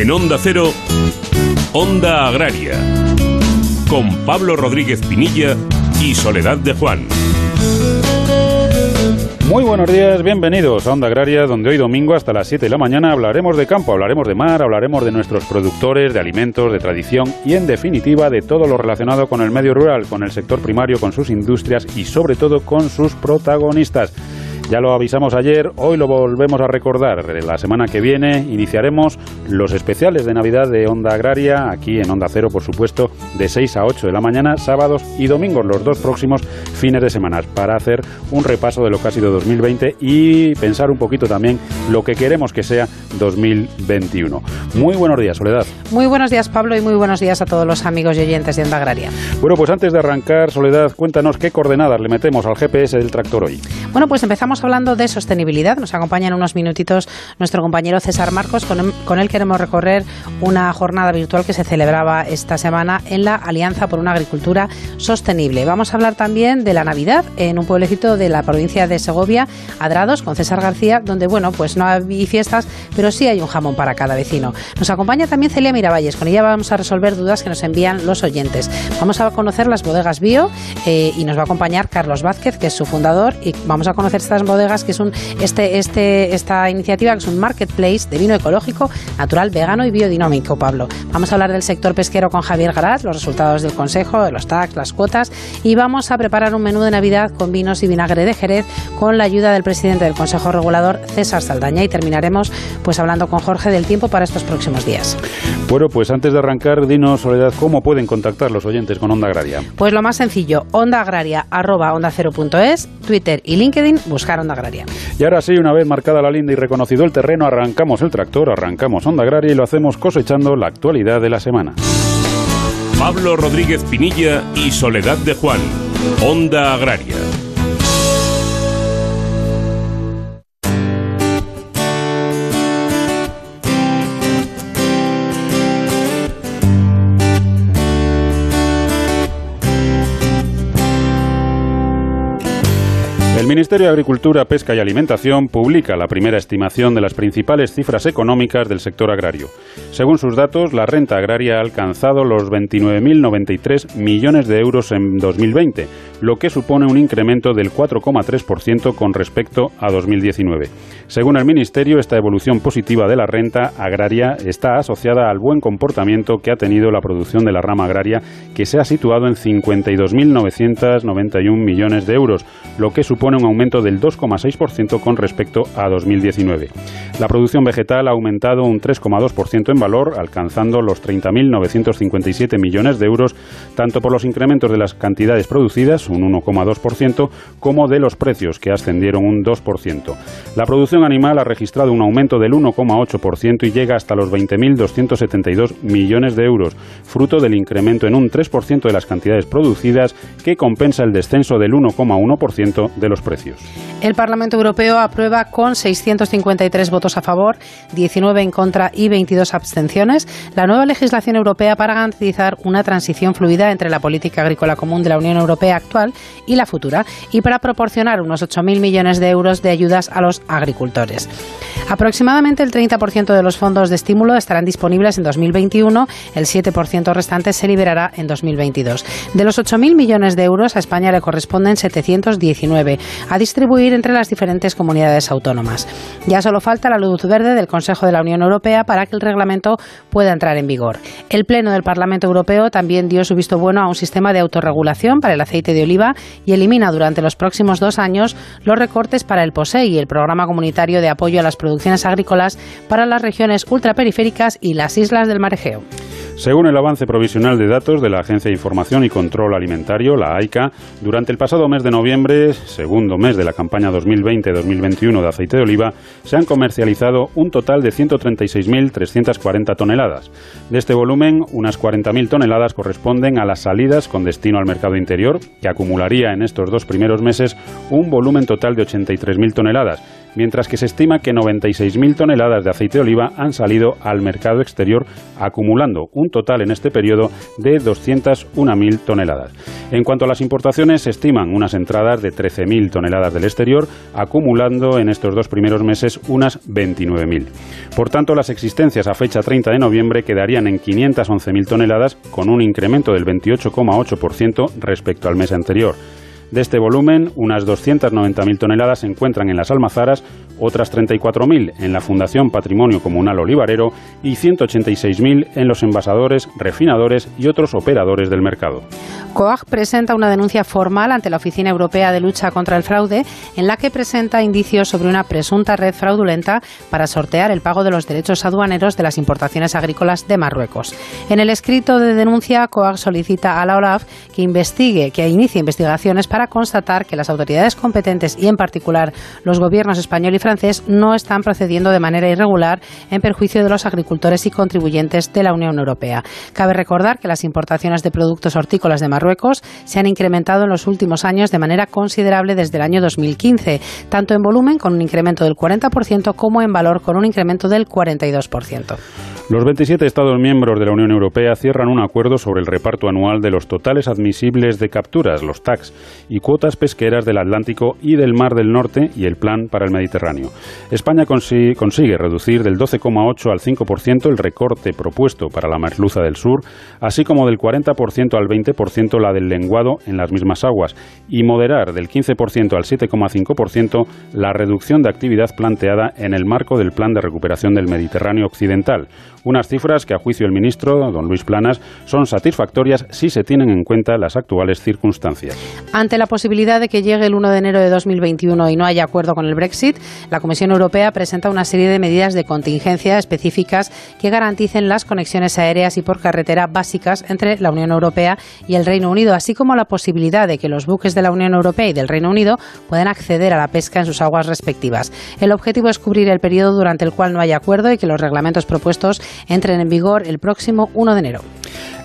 En Onda Cero, Onda Agraria, con Pablo Rodríguez Pinilla y Soledad de Juan. Muy buenos días, bienvenidos a Onda Agraria, donde hoy domingo hasta las 7 de la mañana hablaremos de campo, hablaremos de mar, hablaremos de nuestros productores, de alimentos, de tradición y en definitiva de todo lo relacionado con el medio rural, con el sector primario, con sus industrias y sobre todo con sus protagonistas. Ya lo avisamos ayer, hoy lo volvemos a recordar. La semana que viene iniciaremos los especiales de Navidad de Onda Agraria, aquí en Onda Cero, por supuesto, de 6 a 8 de la mañana, sábados y domingos, los dos próximos fines de semana, para hacer un repaso de lo que ha sido 2020 y pensar un poquito también lo que queremos que sea 2021. Muy buenos días, Soledad. Muy buenos días, Pablo, y muy buenos días a todos los amigos y oyentes de Onda Agraria. Bueno, pues antes de arrancar, Soledad, cuéntanos qué coordenadas le metemos al GPS del tractor hoy. Bueno, pues empezamos hablando de sostenibilidad. Nos acompaña en unos minutitos nuestro compañero César Marcos. Con, con él queremos recorrer una jornada virtual que se celebraba esta semana en la Alianza por una Agricultura Sostenible. Vamos a hablar también de la Navidad en un pueblecito de la provincia de Segovia, Adrados, con César García, donde, bueno, pues no hay fiestas, pero sí hay un jamón para cada vecino. Nos acompaña también Celia Miravalles. Con ella vamos a resolver dudas que nos envían los oyentes. Vamos a conocer las bodegas bio eh, y nos va a acompañar Carlos Vázquez, que es su fundador, y vamos a conocer estas bodegas que es un, este, este, esta iniciativa que es un marketplace de vino ecológico, natural, vegano y biodinámico, Pablo. Vamos a hablar del sector pesquero con Javier Garat, los resultados del Consejo, de los tax, las cuotas y vamos a preparar un menú de Navidad con vinos y vinagre de Jerez con la ayuda del presidente del Consejo Regulador, César Saldaña, y terminaremos pues hablando con Jorge del tiempo para estos próximos días. Bueno, pues antes de arrancar, dinos, Soledad, ¿cómo pueden contactar los oyentes con Onda Agraria? Pues lo más sencillo, onda agraria arroba onda cero punto es, Twitter y LinkedIn, buscar Onda Agraria. Y ahora sí, una vez marcada la linda y reconocido el terreno, arrancamos el tractor, arrancamos Onda Agraria y lo hacemos cosechando la actualidad de la semana. Pablo Rodríguez Pinilla y Soledad de Juan, Onda Agraria. Ministerio de Agricultura, Pesca y Alimentación publica la primera estimación de las principales cifras económicas del sector agrario. Según sus datos, la renta agraria ha alcanzado los 29.093 millones de euros en 2020, lo que supone un incremento del 4,3% con respecto a 2019. Según el Ministerio, esta evolución positiva de la renta agraria está asociada al buen comportamiento que ha tenido la producción de la rama agraria, que se ha situado en 52.991 millones de euros, lo que supone un aumento del 2,6% con respecto a 2019. La producción vegetal ha aumentado un 3,2% en valor, alcanzando los 30.957 millones de euros, tanto por los incrementos de las cantidades producidas, un 1,2%, como de los precios, que ascendieron un 2%. La producción animal ha registrado un aumento del 1,8% y llega hasta los 20.272 millones de euros, fruto del incremento en un 3% de las cantidades producidas, que compensa el descenso del 1,1% de los precios. El Parlamento Europeo aprueba con 653 votos a favor, 19 en contra y 22 abstenciones la nueva legislación europea para garantizar una transición fluida entre la política agrícola común de la Unión Europea actual y la futura y para proporcionar unos 8.000 millones de euros de ayudas a los agricultores. Aproximadamente el 30% de los fondos de estímulo estarán disponibles en 2021, el 7% restante se liberará en 2022. De los 8.000 millones de euros, a España le corresponden 719 a distribuir entre las diferentes comunidades autónomas. Ya solo falta la luz verde del Consejo de la Unión Europea para que el reglamento pueda entrar en vigor. El Pleno del Parlamento Europeo también dio su visto bueno a un sistema de autorregulación para el aceite de oliva y elimina durante los próximos dos años los recortes para el POSEI, el Programa Comunitario de Apoyo a las Producciones Agrícolas para las regiones ultraperiféricas y las islas del Mar Egeo. Según el avance provisional de datos de la Agencia de Información y Control Alimentario, la AICA, durante el pasado mes de noviembre, segundo mes de la campaña 2020-2021 de aceite de oliva, se han comercializado un total de 136.340 toneladas. De este volumen, unas 40.000 toneladas corresponden a las salidas con destino al mercado interior, que acumularía en estos dos primeros meses un volumen total de 83.000 toneladas, mientras que se estima que 96.000 toneladas de aceite de oliva han salido al mercado exterior, acumulando un total en este periodo de 201.000 toneladas. En cuanto a las importaciones, se estiman unas entradas de 13.000 toneladas del exterior, acumulando en estos dos primeros meses unas 29.000. Por tanto, las existencias a fecha 30 de noviembre quedarían en 511.000 toneladas, con un incremento del 28,8% respecto al mes anterior. De este volumen, unas 290.000 toneladas se encuentran en las almazaras, otras 34.000 en la Fundación Patrimonio Comunal Olivarero y 186.000 en los envasadores, refinadores y otros operadores del mercado. COAG presenta una denuncia formal ante la Oficina Europea de Lucha contra el Fraude en la que presenta indicios sobre una presunta red fraudulenta para sortear el pago de los derechos aduaneros de las importaciones agrícolas de Marruecos. En el escrito de denuncia, COAG solicita a la OLAF que investigue, que inicie investigaciones para constatar que las autoridades competentes y en particular los gobiernos español y francés no están procediendo de manera irregular en perjuicio de los agricultores y contribuyentes de la Unión Europea. Cabe recordar que las importaciones de productos hortícolas de Marruecos se han incrementado en los últimos años de manera considerable desde el año 2015, tanto en volumen con un incremento del 40% como en valor con un incremento del 42%. Los 27 Estados miembros de la Unión Europea cierran un acuerdo sobre el reparto anual de los totales admisibles de capturas, los TACs, y cuotas pesqueras del Atlántico y del Mar del Norte y el Plan para el Mediterráneo. España consigue, reducir del 12,8 al 5% el recorte propuesto para la merluza del sur, así como del 40% al 20% la del lenguado en las mismas aguas, y moderar del 15% al 7,5% la reducción de actividad planteada en el marco del Plan de Recuperación del Mediterráneo Occidental unas cifras que, a juicio del ministro, don Luis Planas, son satisfactorias si se tienen en cuenta las actuales circunstancias. Ante la posibilidad de que llegue el 1 de enero de 2021 y no haya acuerdo con el Brexit, la Comisión Europea presenta una serie de medidas de contingencia específicas que garanticen las conexiones aéreas y por carretera básicas entre la Unión Europea y el Reino Unido, así como la posibilidad de que los buques de la Unión Europea y del Reino Unido puedan acceder a la pesca en sus aguas respectivas. El objetivo es cubrir el periodo durante el cual no haya acuerdo y que los reglamentos propuestos entren en vigor el próximo 1 de enero.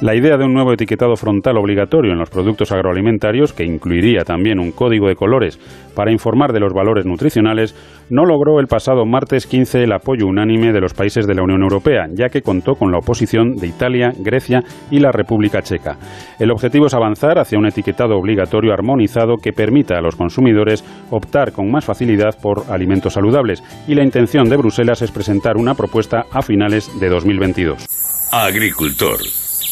La idea de un nuevo etiquetado frontal obligatorio en los productos agroalimentarios, que incluiría también un código de colores para informar de los valores nutricionales, no logró el pasado martes 15 el apoyo unánime de los países de la Unión Europea, ya que contó con la oposición de Italia, Grecia y la República Checa. El objetivo es avanzar hacia un etiquetado obligatorio armonizado que permita a los consumidores optar con más facilidad por alimentos saludables y la intención de Bruselas es presentar una propuesta a finales de 2022. Agricultor.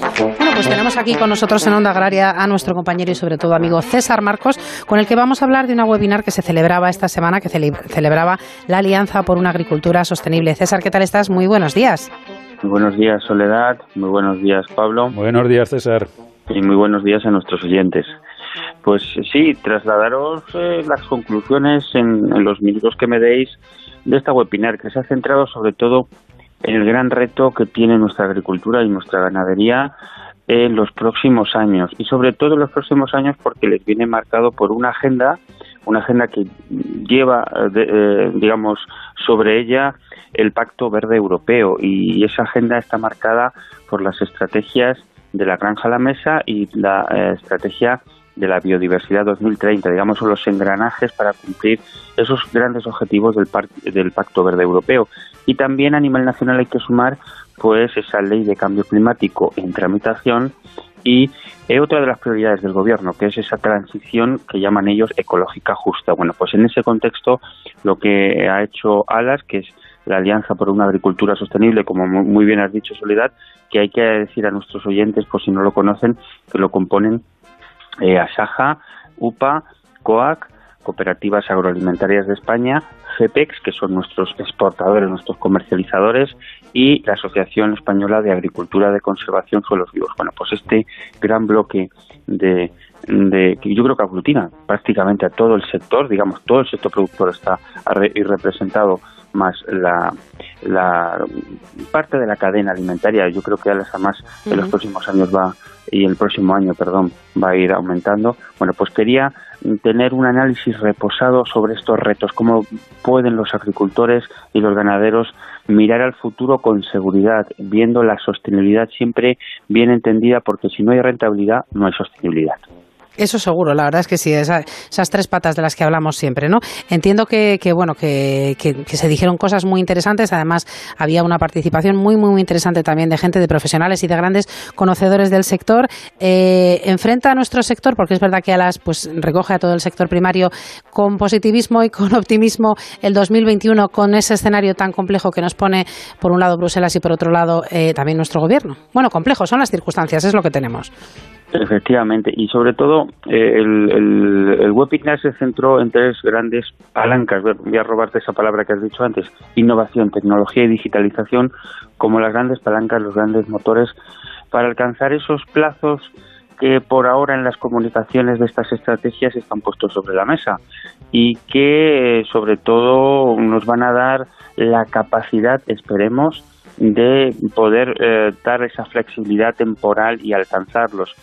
Bueno, pues tenemos aquí con nosotros en Onda Agraria a nuestro compañero y sobre todo amigo César Marcos, con el que vamos a hablar de una webinar que se celebraba esta semana, que celebraba la Alianza por una Agricultura Sostenible. César, ¿qué tal estás? Muy buenos días. Muy buenos días, Soledad. Muy buenos días, Pablo. Buenos días, César. Y muy buenos días a nuestros oyentes. Pues sí, trasladaros eh, las conclusiones en, en los minutos que me deis de esta webinar, que se ha centrado sobre todo el gran reto que tiene nuestra agricultura y nuestra ganadería en los próximos años. Y sobre todo en los próximos años porque les viene marcado por una agenda una agenda que lleva eh, digamos sobre ella el Pacto Verde Europeo. Y esa agenda está marcada por las estrategias de la granja a la mesa y la eh, estrategia de la biodiversidad 2030, digamos, son los engranajes para cumplir esos grandes objetivos del, del Pacto Verde Europeo. Y también a nivel nacional hay que sumar pues esa ley de cambio climático en tramitación y eh, otra de las prioridades del gobierno, que es esa transición que llaman ellos ecológica justa. Bueno, pues en ese contexto lo que ha hecho ALAS, que es la Alianza por una Agricultura Sostenible, como muy bien has dicho, Soledad, que hay que decir a nuestros oyentes, por si no lo conocen, que lo componen eh, Asaja, UPA, COAC, Cooperativas Agroalimentarias de España, FEPEX, que son nuestros exportadores, nuestros comercializadores, y la Asociación Española de Agricultura de Conservación Suelos Vivos. Bueno, pues este gran bloque de de que yo creo que aglutina prácticamente a todo el sector, digamos, todo el sector productor está representado más la, la parte de la cadena alimentaria. Yo creo que además en los próximos años va y el próximo año, perdón, va a ir aumentando. Bueno, pues quería tener un análisis reposado sobre estos retos, cómo pueden los agricultores y los ganaderos mirar al futuro con seguridad, viendo la sostenibilidad siempre bien entendida, porque si no hay rentabilidad, no hay sostenibilidad. Eso seguro, la verdad es que sí, esas tres patas de las que hablamos siempre, ¿no? Entiendo que, bueno, que, se dijeron cosas muy interesantes, además había una participación muy, muy, muy interesante también de gente, de profesionales y de grandes conocedores del sector. Eh, enfrenta a nuestro sector, porque es verdad que Alas pues recoge a todo el sector primario con positivismo y con optimismo el 2021 con ese escenario tan complejo que nos pone por un lado Bruselas y por otro lado eh, también nuestro gobierno. Bueno, complejo, son las circunstancias, es lo que tenemos. Efectivamente, y sobre todo eh, el, el, webinar se centró en tres grandes palancas. Voy a robarte esa palabra que has dicho antes: innovación, tecnología y digitalización, como las grandes palancas, los grandes motores para alcanzar esos plazos que por ahora en las comunicaciones de estas estrategias están puestos sobre la mesa y que sobre todo nos van a dar la capacidad, esperemos, de poder eh, dar esa flexibilidad temporal y alcanzarlos.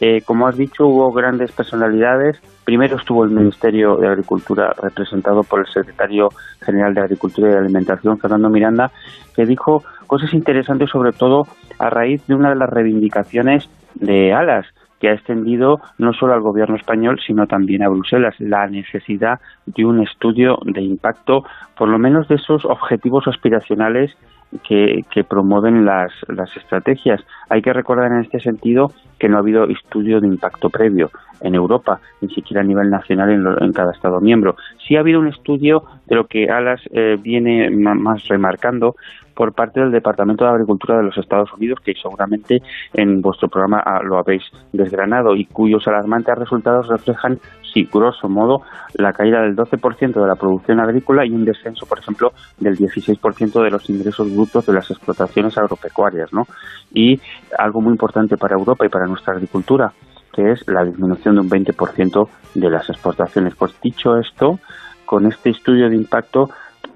Eh, como has dicho, hubo grandes personalidades. Primero estuvo el Ministerio de Agricultura representado por el secretario general de Agricultura y Alimentación, Fernando Miranda, que dijo cosas interesantes sobre todo a raíz de una de las reivindicaciones de Alas, que ha extendido no solo al gobierno español, sino también a Bruselas, la necesidad de un estudio de impacto, por lo menos de esos objetivos aspiracionales que, promueven las, las estrategias. Hay que recordar en este sentido que no ha habido estudio de impacto previo en Europa, ni siquiera a nivel nacional en, cada Estado miembro. Sí ha habido un estudio de lo que Alas eh, viene más remarcando por parte del Departamento de Agricultura de los Estados Unidos, que seguramente en vuestro programa ah, lo habéis desgranado y cuyos alarmantes resultados reflejan, sí, grosso modo, la caída del 12% de la producción agrícola y un descenso, por ejemplo, del 16% de los ingresos brutos de las explotaciones agropecuarias, ¿no? Y algo muy importante para Europa y para nuestra agricultura, que es la disminución de un 20% de las exportaciones. Pues dicho esto, con este estudio de impacto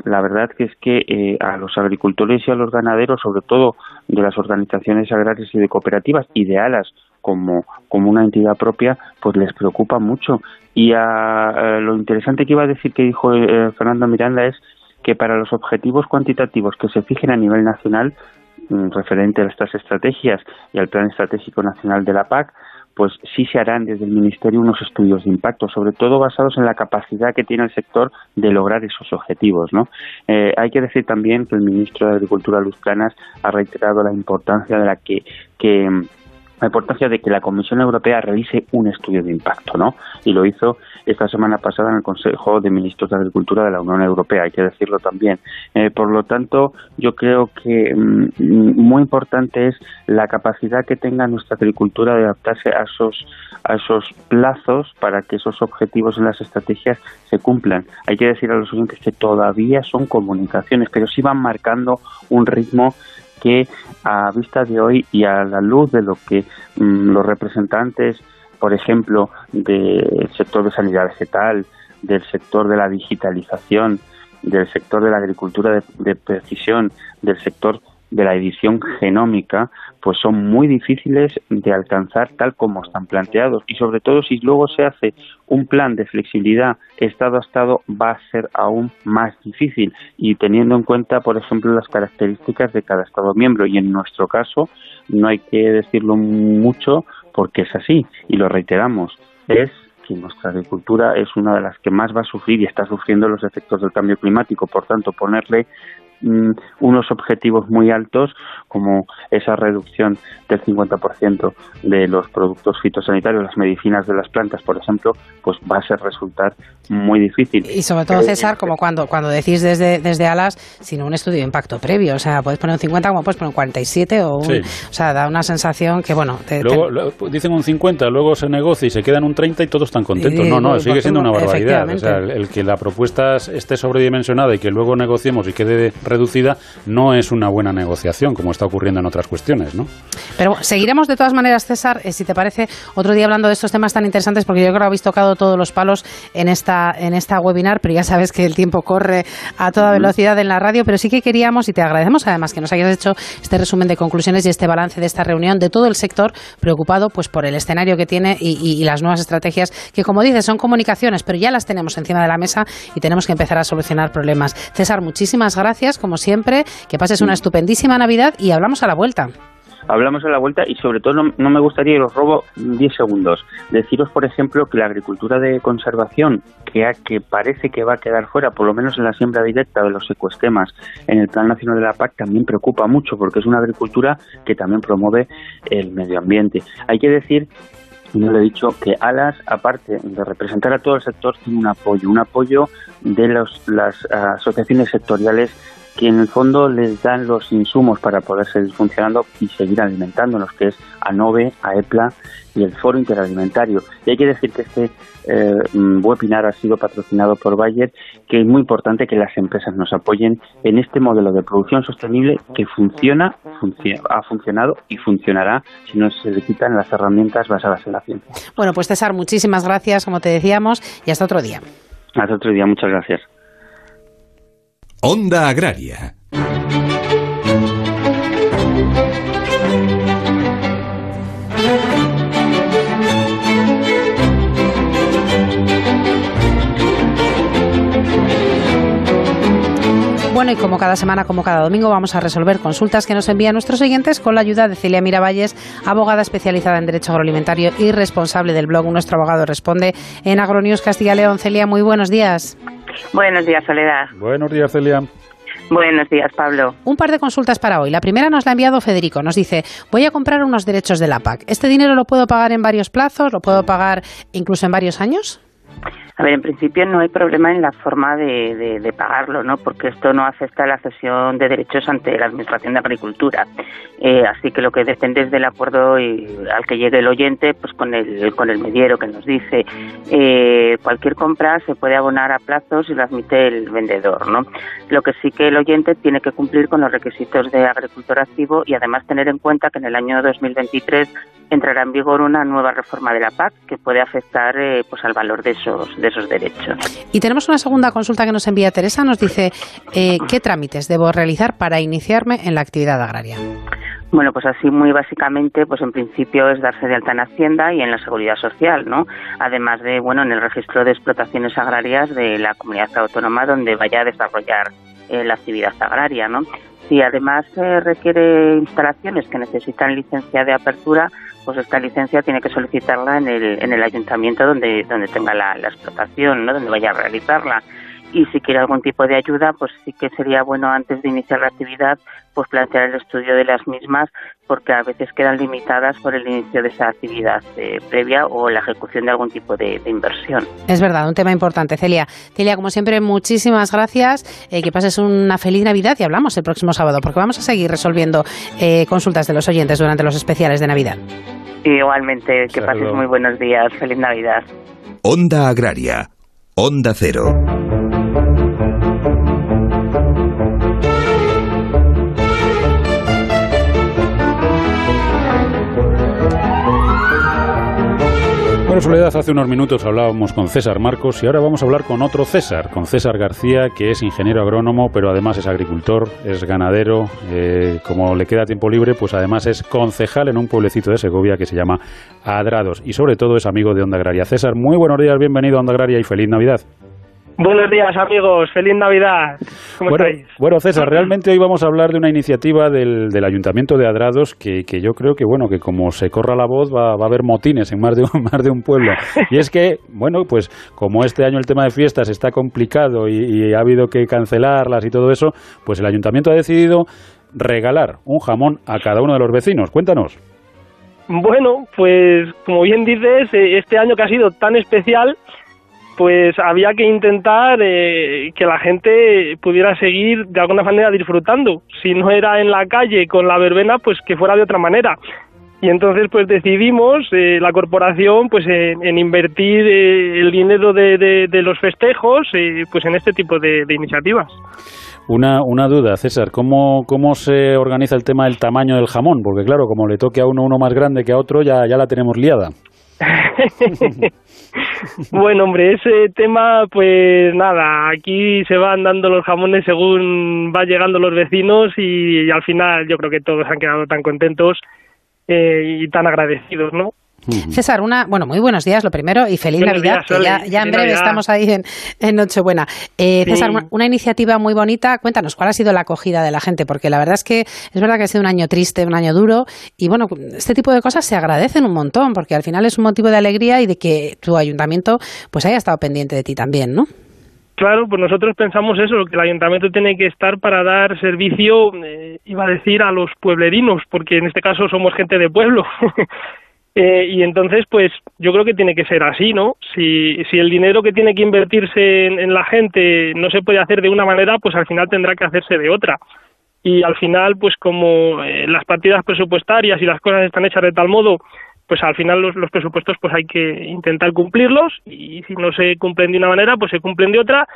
la verdad que es que eh, a los agricultores y a los ganaderos, sobre todo de las organizaciones agrarias y de cooperativas y de ALAS como, como una entidad propia, pues les preocupa mucho. Y a, lo interesante que iba a decir que dijo eh, Fernando Miranda es que para los objetivos cuantitativos que se fijen a nivel nacional, mm, referente a estas estrategias y al Plan Estratégico Nacional de la PAC, pues sí se harán desde el Ministerio unos estudios de impacto, sobre todo basados en la capacidad que tiene el sector de lograr esos objetivos. ¿no? Eh, hay que decir también que el ministro de Agricultura, Luz Planas, ha reiterado la importancia de la que, que la importancia de que la Comisión Europea realice un estudio de impacto, ¿no? Y lo hizo esta semana pasada en el Consejo de Ministros de Agricultura de la Unión Europea, hay que decirlo también. Eh, por lo tanto, yo creo que mm, muy importante es la capacidad que tenga nuestra agricultura de adaptarse a esos a esos plazos para que esos objetivos en las estrategias se cumplan. Hay que decir a los oyentes que todavía son comunicaciones, pero sí van marcando un ritmo que a vista de hoy y a la luz de lo que mm, los representantes, por ejemplo, del sector de sanidad vegetal, del sector de la digitalización, del sector de la agricultura de precisión, del sector de la edición genómica, pues son muy difíciles de alcanzar tal como están planteados. Y sobre todo si luego se hace un plan de flexibilidad estado a estado va a ser aún más difícil. Y teniendo en cuenta, por ejemplo, las características de cada estado miembro. Y en nuestro caso no hay que decirlo mucho porque es así. Y lo reiteramos, es que nuestra agricultura es una de las que más va a sufrir y está sufriendo los efectos del cambio climático. Por tanto, ponerle Mm, unos objetivos muy altos como esa reducción del 50% de los productos fitosanitarios, las medicinas de las plantas, por ejemplo, pues va a ser resultar muy difícil. Y sobre todo, César, como cuando, cuando decís desde, desde Alas, sino un estudio de impacto previo, o sea, puedes poner un 50 como puedes poner un 47 o un, o sea, da una sensación que, bueno... luego, dicen un 50, luego se negocia y se quedan un 30 y todos están contentos. no, no, sigue siendo una barbaridad. O sea, el, el que la propuesta esté sobredimensionada y que luego negociemos y quede reducida no es una buena negociación, como está ocurriendo en otras cuestiones, ¿no? Pero seguiremos de todas maneras, César, eh, si te parece, otro día hablando de estos temas tan interesantes, porque yo creo que habéis tocado todos los palos en esta, en esta webinar, pero ya sabes que el tiempo corre a toda velocidad en la radio, pero sí que queríamos, y te agradecemos además que nos hayas hecho este resumen de conclusiones y este balance de esta reunión de todo el sector preocupado pues por el escenario que tiene y, las nuevas estrategias que, como dices, son comunicaciones, pero ya las tenemos encima de la mesa y tenemos que empezar a solucionar problemas. César, muchísimas gracias, como siempre, que pases una estupendísima Navidad y hablamos a la vuelta. Hablamos a la vuelta y sobre todo no, me gustaría, y os robo 10 segundos, deciros, por ejemplo, que la agricultura de conservación, que, que parece que va a quedar fuera, por lo menos en la siembra directa de los ecosistemas, en el Plan Nacional de la PAC, también preocupa mucho porque es una agricultura que también promueve el medio ambiente. Hay que decir no le he dicho que ALAS, aparte de representar a todo el sector, tiene un apoyo, un apoyo de los, las asociaciones sectoriales que en el fondo les dan los insumos para poder seguir funcionando y seguir alimentándonos, que es ANOVE, AEPLA y el Foro Interalimentario. Y hay que decir que este eh, webinar ha sido patrocinado por Bayer, que es muy importante que las empresas nos apoyen en este modelo de producción sostenible que funciona, ha funcionado y funcionará si no se le quitan las herramientas basadas en la ciencia. Bueno, pues César, muchísimas gracias, como te decíamos, y hasta otro día. Hasta otro día, muchas gracias. Onda Agraria. Bueno, y como cada semana, como cada domingo, vamos a resolver consultas que nos envían nuestros oyentes con la ayuda de Celia Miravalles, abogada especializada en Derecho Agroalimentario y responsable del blog Nuestro Abogado Responde en Agronews Castilla León. Celia, muy buenos días. Buenos días, Soledad. Buenos días, Celia. Buenos días, Pablo. Un par de consultas para hoy. La primera nos la ha enviado Federico. Nos dice, voy a comprar unos derechos de la PAC. ¿Este dinero lo puedo pagar en varios plazos? ¿Lo puedo pagar incluso en varios años? A ver, en principio no hay problema en la forma de, pagarlo, ¿no? Porque esto no afecta a la cesión de derechos ante la Administración de Agricultura. Eh, así que lo que depende es del acuerdo al que llegue el oyente, pues con el, con el mediero que nos dice. Eh, cualquier compra se puede abonar a plazos y lo admite el vendedor, ¿no? Lo que sí que el oyente tiene que cumplir con los requisitos de agricultor activo y además tener en cuenta que en el año 2023 entrará en vigor una nueva reforma de la PAC que puede afectar eh, pues al valor de esos de esos derechos. Y tenemos una segunda consulta que nos envía Teresa, nos dice eh, qué trámites debo realizar para iniciarme en la actividad agraria. Bueno, pues así muy básicamente, pues en principio es darse de alta en Hacienda y en la Seguridad Social, ¿no? Además de, bueno, en el registro de explotaciones agrarias de la comunidad autónoma donde vaya a desarrollar eh, la actividad agraria, ¿no? Si además requiere instalaciones que necesitan licencia de apertura, pues esta licencia tiene que solicitarla en el, en el ayuntamiento donde, donde tenga la, la explotación, ¿no? donde vaya a realizarla y si quiere algún tipo de ayuda, pues sí que sería bueno antes de iniciar la actividad, pues plantear el estudio de las mismas, porque a veces quedan limitadas por el inicio de esa actividad eh, previa o la ejecución de algún tipo de, inversión. Es verdad, un tema importante, Celia. Celia, como siempre, muchísimas gracias. Eh, que pases una feliz Navidad y hablamos el próximo sábado, porque vamos a seguir resolviendo eh, consultas de los oyentes durante los especiales de Navidad. Igualmente, que pases muy buenos días. Feliz Navidad. Onda Agraria. Onda Cero. Bueno, Soledad, hace unos minutos hablábamos con César Marcos y ahora vamos a hablar con otro César, con César García, que es ingeniero agrónomo, pero además es agricultor, es ganadero. Eh, como le queda tiempo libre, pues además es concejal en un pueblecito de Segovia que se llama Adrados y sobre todo es amigo de Onda Agraria. César, muy buenos días, bienvenido a Onda Agraria y feliz Navidad. Buenos días amigos, feliz Navidad. ¿Cómo bueno, estáis? bueno, César, realmente hoy vamos a hablar de una iniciativa del, del Ayuntamiento de Adrados que, que, yo creo que bueno que como se corra la voz va, va, a haber motines en más de, un, más de un pueblo. Y es que, bueno, pues como este año el tema de fiestas está complicado y, y ha habido que cancelarlas y todo eso, pues el Ayuntamiento ha decidido regalar un jamón a cada uno de los vecinos. Cuéntanos. Bueno, pues como bien dices, eh, este año que ha sido tan especial, pues había que intentar eh, que la gente pudiera seguir de alguna manera disfrutando. Si no era en la calle con la verbena, pues que fuera de otra manera. y entonces pues decidimos eh, la corporación pues en, invertir eh, el dinero de, de, los festejos eh, pues en este tipo de, iniciativas. Una, una duda, César, ¿cómo, ¿cómo se organiza el tema del tamaño del jamón? Porque claro, como le toque a uno uno más grande que a otro, ya, ya la tenemos liada. bueno, hombre, ese tema, pues nada, aquí se van dando los jamones según van llegando los vecinos y al final yo creo que todos han quedado tan contentos eh, y tan agradecidos, ¿no? César, una, bueno, muy buenos días, lo primero, y feliz Navidad, que ya, en breve estamos ahí en, Nochebuena. Eh, César, una, iniciativa muy bonita, cuéntanos, ¿cuál ha sido la acogida de la gente? Porque la verdad es que es verdad que ha sido un año triste, un año duro, y bueno, este tipo de cosas se agradecen un montón, porque al final es un motivo de alegría y de que tu ayuntamiento pues haya estado pendiente de ti también, ¿no? Claro, pues nosotros pensamos eso, que el ayuntamiento tiene que estar para dar servicio, eh, iba a decir, a los pueblerinos, porque en este caso somos gente de pueblo. eh, y entonces, pues yo creo que tiene que ser así, ¿no? Si, si el dinero que tiene que invertirse en, la gente no se puede hacer de una manera, pues al final tendrá que hacerse de otra. Y al final, pues como eh, las partidas presupuestarias y las cosas están hechas de tal modo pues al final los, los, presupuestos pues hay que intentar cumplirlos y si no se cumplen de una manera pues se cumplen de otra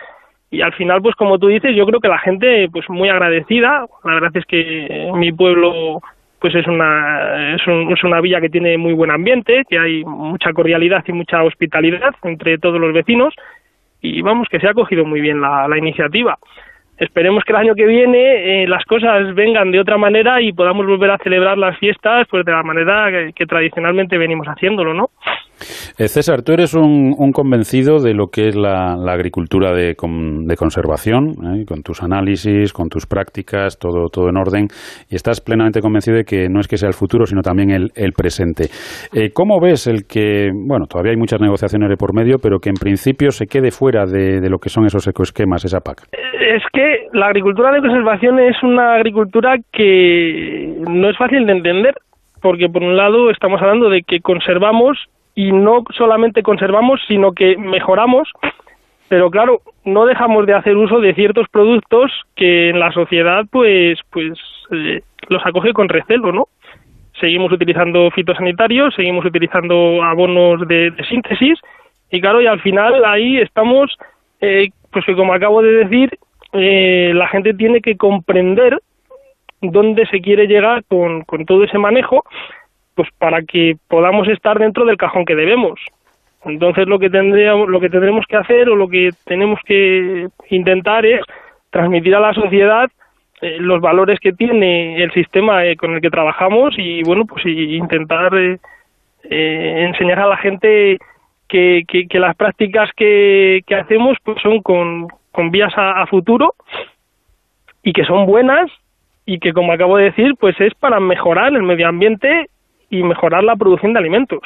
y al final pues como tú dices yo creo que la gente pues muy agradecida la verdad es que mi pueblo pues es una es, es una villa que tiene muy buen ambiente que hay mucha cordialidad y mucha hospitalidad entre todos los vecinos y vamos que se ha cogido muy bien la, la iniciativa esperemos que el año que viene eh, las cosas vengan de otra manera y podamos volver a celebrar las fiestas pues de la manera que tradicionalmente venimos haciéndolo, ¿no? Eh, César, tú eres un, convencido de lo que es la, agricultura de, conservación, ¿eh? con tus análisis, con tus prácticas, todo, todo en orden, y estás plenamente convencido de que no es que sea el futuro, sino también el, presente. Eh, ¿Cómo ves el que, bueno, todavía hay muchas negociaciones de por medio, pero que en principio se quede fuera de, de lo que son esos ecoesquemas, esa PAC? Es que la agricultura de conservación es una agricultura que no es fácil de entender, porque por un lado estamos hablando de que conservamos y no solamente conservamos, sino que mejoramos, pero claro, no dejamos de hacer uso de ciertos productos que en la sociedad pues pues eh, los acoge con recelo, ¿no? Seguimos utilizando fitosanitarios, seguimos utilizando abonos de, síntesis y claro, y al final ahí estamos, eh, pues que como acabo de decir, eh, la gente tiene que comprender dónde se quiere llegar con, con todo ese manejo pues para que podamos estar dentro del cajón que debemos. Entonces lo que tendríamos, lo que tendremos que hacer o lo que tenemos que intentar es transmitir a la sociedad eh, los valores que tiene el sistema eh, con el que trabajamos y bueno pues intentar eh, enseñar a la gente que, las prácticas que, que, hacemos pues son con, con vías a futuro y que son buenas y que como acabo de decir pues es para mejorar el medio ambiente y mejorar la producción de alimentos.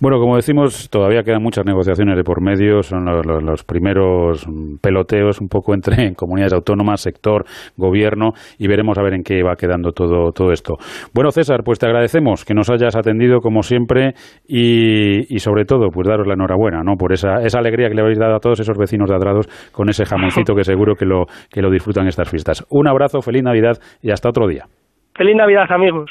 Bueno, como decimos, todavía quedan muchas negociaciones de por medio, son los, primeros peloteos un poco entre comunidades autónomas, sector, gobierno y veremos a ver en qué va quedando todo, todo esto. Bueno, César, pues te agradecemos que nos hayas atendido como siempre y, sobre todo, pues daros la enhorabuena ¿no? por esa, esa alegría que le habéis dado a todos esos vecinos de Adrados con ese jamoncito que seguro que lo, que lo disfrutan estas fiestas. Un abrazo, feliz Navidad y hasta otro día. Feliz Navidad, amigos.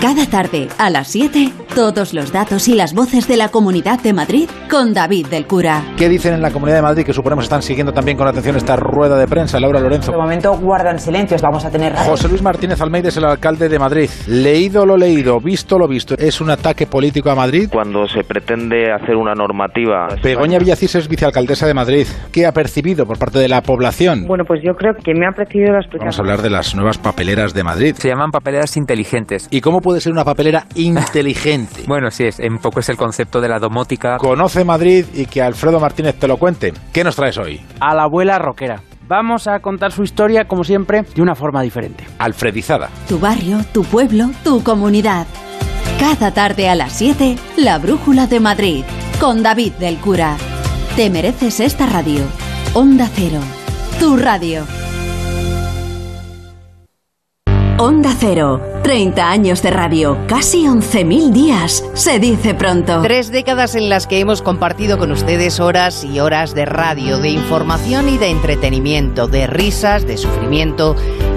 Cada tarde a las 7, todos los datos y las voces de la Comunidad de Madrid con David del Cura. ¿Qué dicen en la Comunidad de Madrid que suponemos están siguiendo también con atención esta rueda de prensa? Laura Lorenzo. De momento guardan silencios, vamos a tener... José Luis Martínez Almeida es el alcalde de Madrid. Leído lo leído, visto lo visto, ¿es un ataque político a Madrid? Cuando se pretende hacer una normativa... Begoña Villacís es vicealcaldesa de Madrid. ¿Qué ha percibido por parte de la población? Bueno, pues yo creo que me ha percibido la explicación. Vamos a hablar de las nuevas papeleras de Madrid. Se llaman papeleras inteligentes. ¿Y cómo puede ser una papelera inteligente. bueno, sí, es, un poco es el concepto de la domótica. Conoce Madrid y que Alfredo Martínez te lo cuente. ¿Qué nos traes hoy? A la abuela rockera. Vamos a contar su historia, como siempre, de una forma diferente. Alfredizada. Tu barrio, tu pueblo, tu comunidad. Cada tarde a las 7, La Brújula de Madrid, con David del Cura. Te mereces esta radio. Onda Cero, tu radio. Onda Cero, 30 años de radio, casi 11.000 días. Se dice pronto. Tres décadas en las que hemos compartido con ustedes horas y horas de radio, de información y de entretenimiento, de risas, de sufrimiento,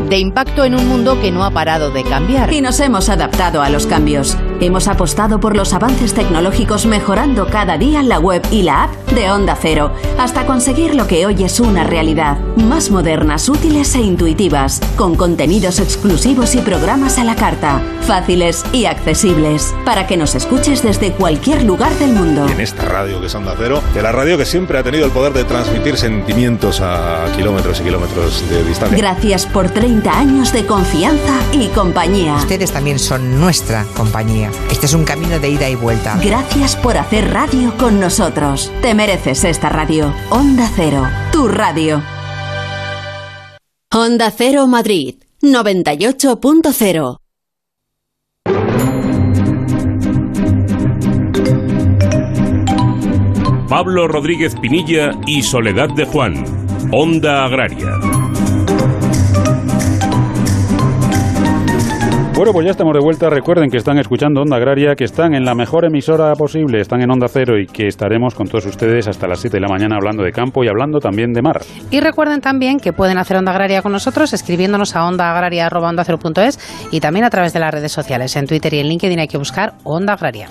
de impacto en un mundo que no ha parado de cambiar. Y nos hemos adaptado a los cambios. Hemos apostado por los avances tecnológicos mejorando cada día la web y la app de Onda Cero, hasta conseguir lo que hoy es una realidad. Más modernas, útiles e intuitivas, con contenidos exclusivos y programas a la carta, fáciles y accesibles, para que nos escuches desde cualquier lugar del mundo. En esta radio que es Onda Cero, de la radio que siempre ha tenido el poder de transmitir sentimientos a kilómetros y kilómetros de distancia. Gracias por 30 años de confianza y compañía. Ustedes también son nuestra compañía. Este es un camino de ida y vuelta. Gracias por hacer radio con nosotros. Te mereces esta radio. Onda Cero, tu radio. Onda Cero Madrid, 98.0. Pablo Rodríguez Pinilla y Soledad de Juan. Onda Agraria. Bueno, pues ya estamos de vuelta. Recuerden que están escuchando Onda Agraria, que están en la mejor emisora posible, están en Onda Cero y que estaremos con todos ustedes hasta las 7 de la mañana hablando de campo y hablando también de mar. Y recuerden también que pueden hacer Onda Agraria con nosotros escribiéndonos a ondaagraria.ondacero.es y también a través de las redes sociales. En Twitter y en LinkedIn hay que buscar Onda Agraria.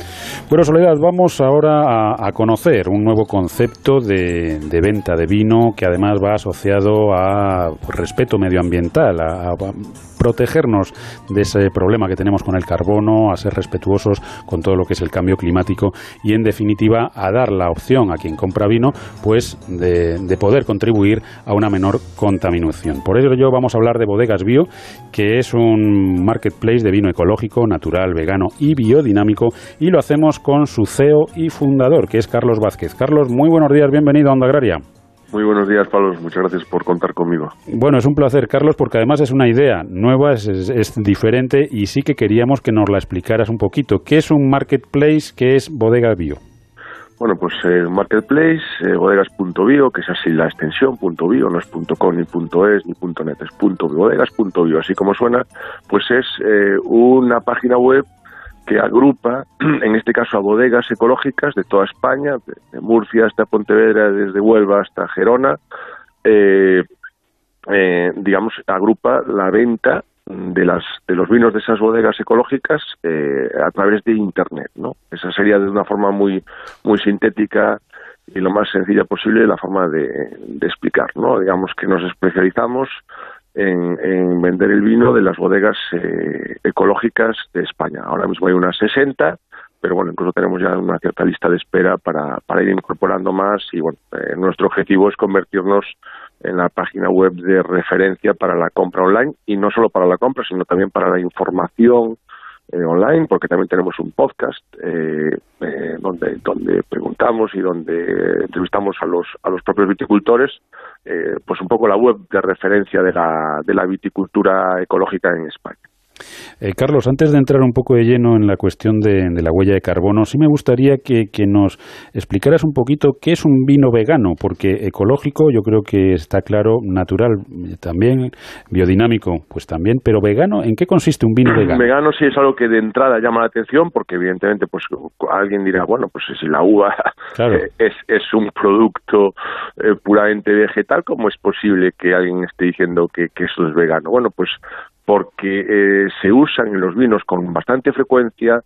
Bueno, Soledad, vamos ahora a, a conocer un nuevo concepto de, de, venta de vino que además va asociado a respeto medioambiental, a, a protegernos de ese problema que tenemos con el carbono, a ser respetuosos con todo lo que es el cambio climático y, en definitiva, a dar la opción a quien compra vino, pues de, de poder contribuir a una menor contaminación. Por ello, vamos a hablar de Bodegas Bio, que es un marketplace de vino ecológico, natural, vegano y biodinámico, y lo hacemos con su CEO y fundador, que es Carlos Vázquez. Carlos, muy buenos días, bienvenido a Onda Agraria. Muy buenos días, Pablo. Muchas gracias por contar conmigo. Bueno, es un placer, Carlos, porque además es una idea nueva, es, es, es, diferente y sí que queríamos que nos la explicaras un poquito. ¿Qué es un marketplace? ¿Qué es Bodega Bio? Bueno, pues eh, Marketplace, eh, bodegas.bio, que es así la extensión, punto .bio, no es punto .com, ni punto .es, ni punto .net, es punto bodegas.bio, así como suena, pues es eh, una página web que agrupa, en este caso, a bodegas ecológicas de toda España, de, Murcia hasta Pontevedra, desde Huelva hasta Gerona, eh, eh, digamos, agrupa la venta de las de los vinos de esas bodegas ecológicas eh, a través de internet, ¿no? Esa sería de una forma muy muy sintética y lo más sencilla posible la forma de, de explicar, ¿no? Digamos que nos especializamos en, en, vender el vino de las bodegas eh, ecológicas de España. Ahora mismo hay unas 60, pero bueno, incluso tenemos ya una cierta lista de espera para, ir incorporando más y bueno, eh, nuestro objetivo es convertirnos en la página web de referencia para la compra online y no solo para la compra, sino también para la información eh, online, porque también tenemos un podcast eh, eh, donde donde preguntamos y donde entrevistamos a los a los propios viticultores, eh, pues un poco la web de referencia de la de la viticultura ecológica en España. Eh, Carlos, antes de entrar un poco de lleno en la cuestión de, de la huella de carbono, sí me gustaría que, que, nos explicaras un poquito qué es un vino vegano, porque ecológico yo creo que está claro, natural también, biodinámico pues también, pero vegano, ¿en qué consiste un vino vegano? Vegano sí es algo que de entrada llama la atención, porque evidentemente pues alguien dirá, bueno, pues si la uva claro. es, es un producto eh, puramente vegetal, ¿cómo es posible que alguien esté diciendo que, que eso es vegano? Bueno, pues porque eh, se usan en los vinos con bastante frecuencia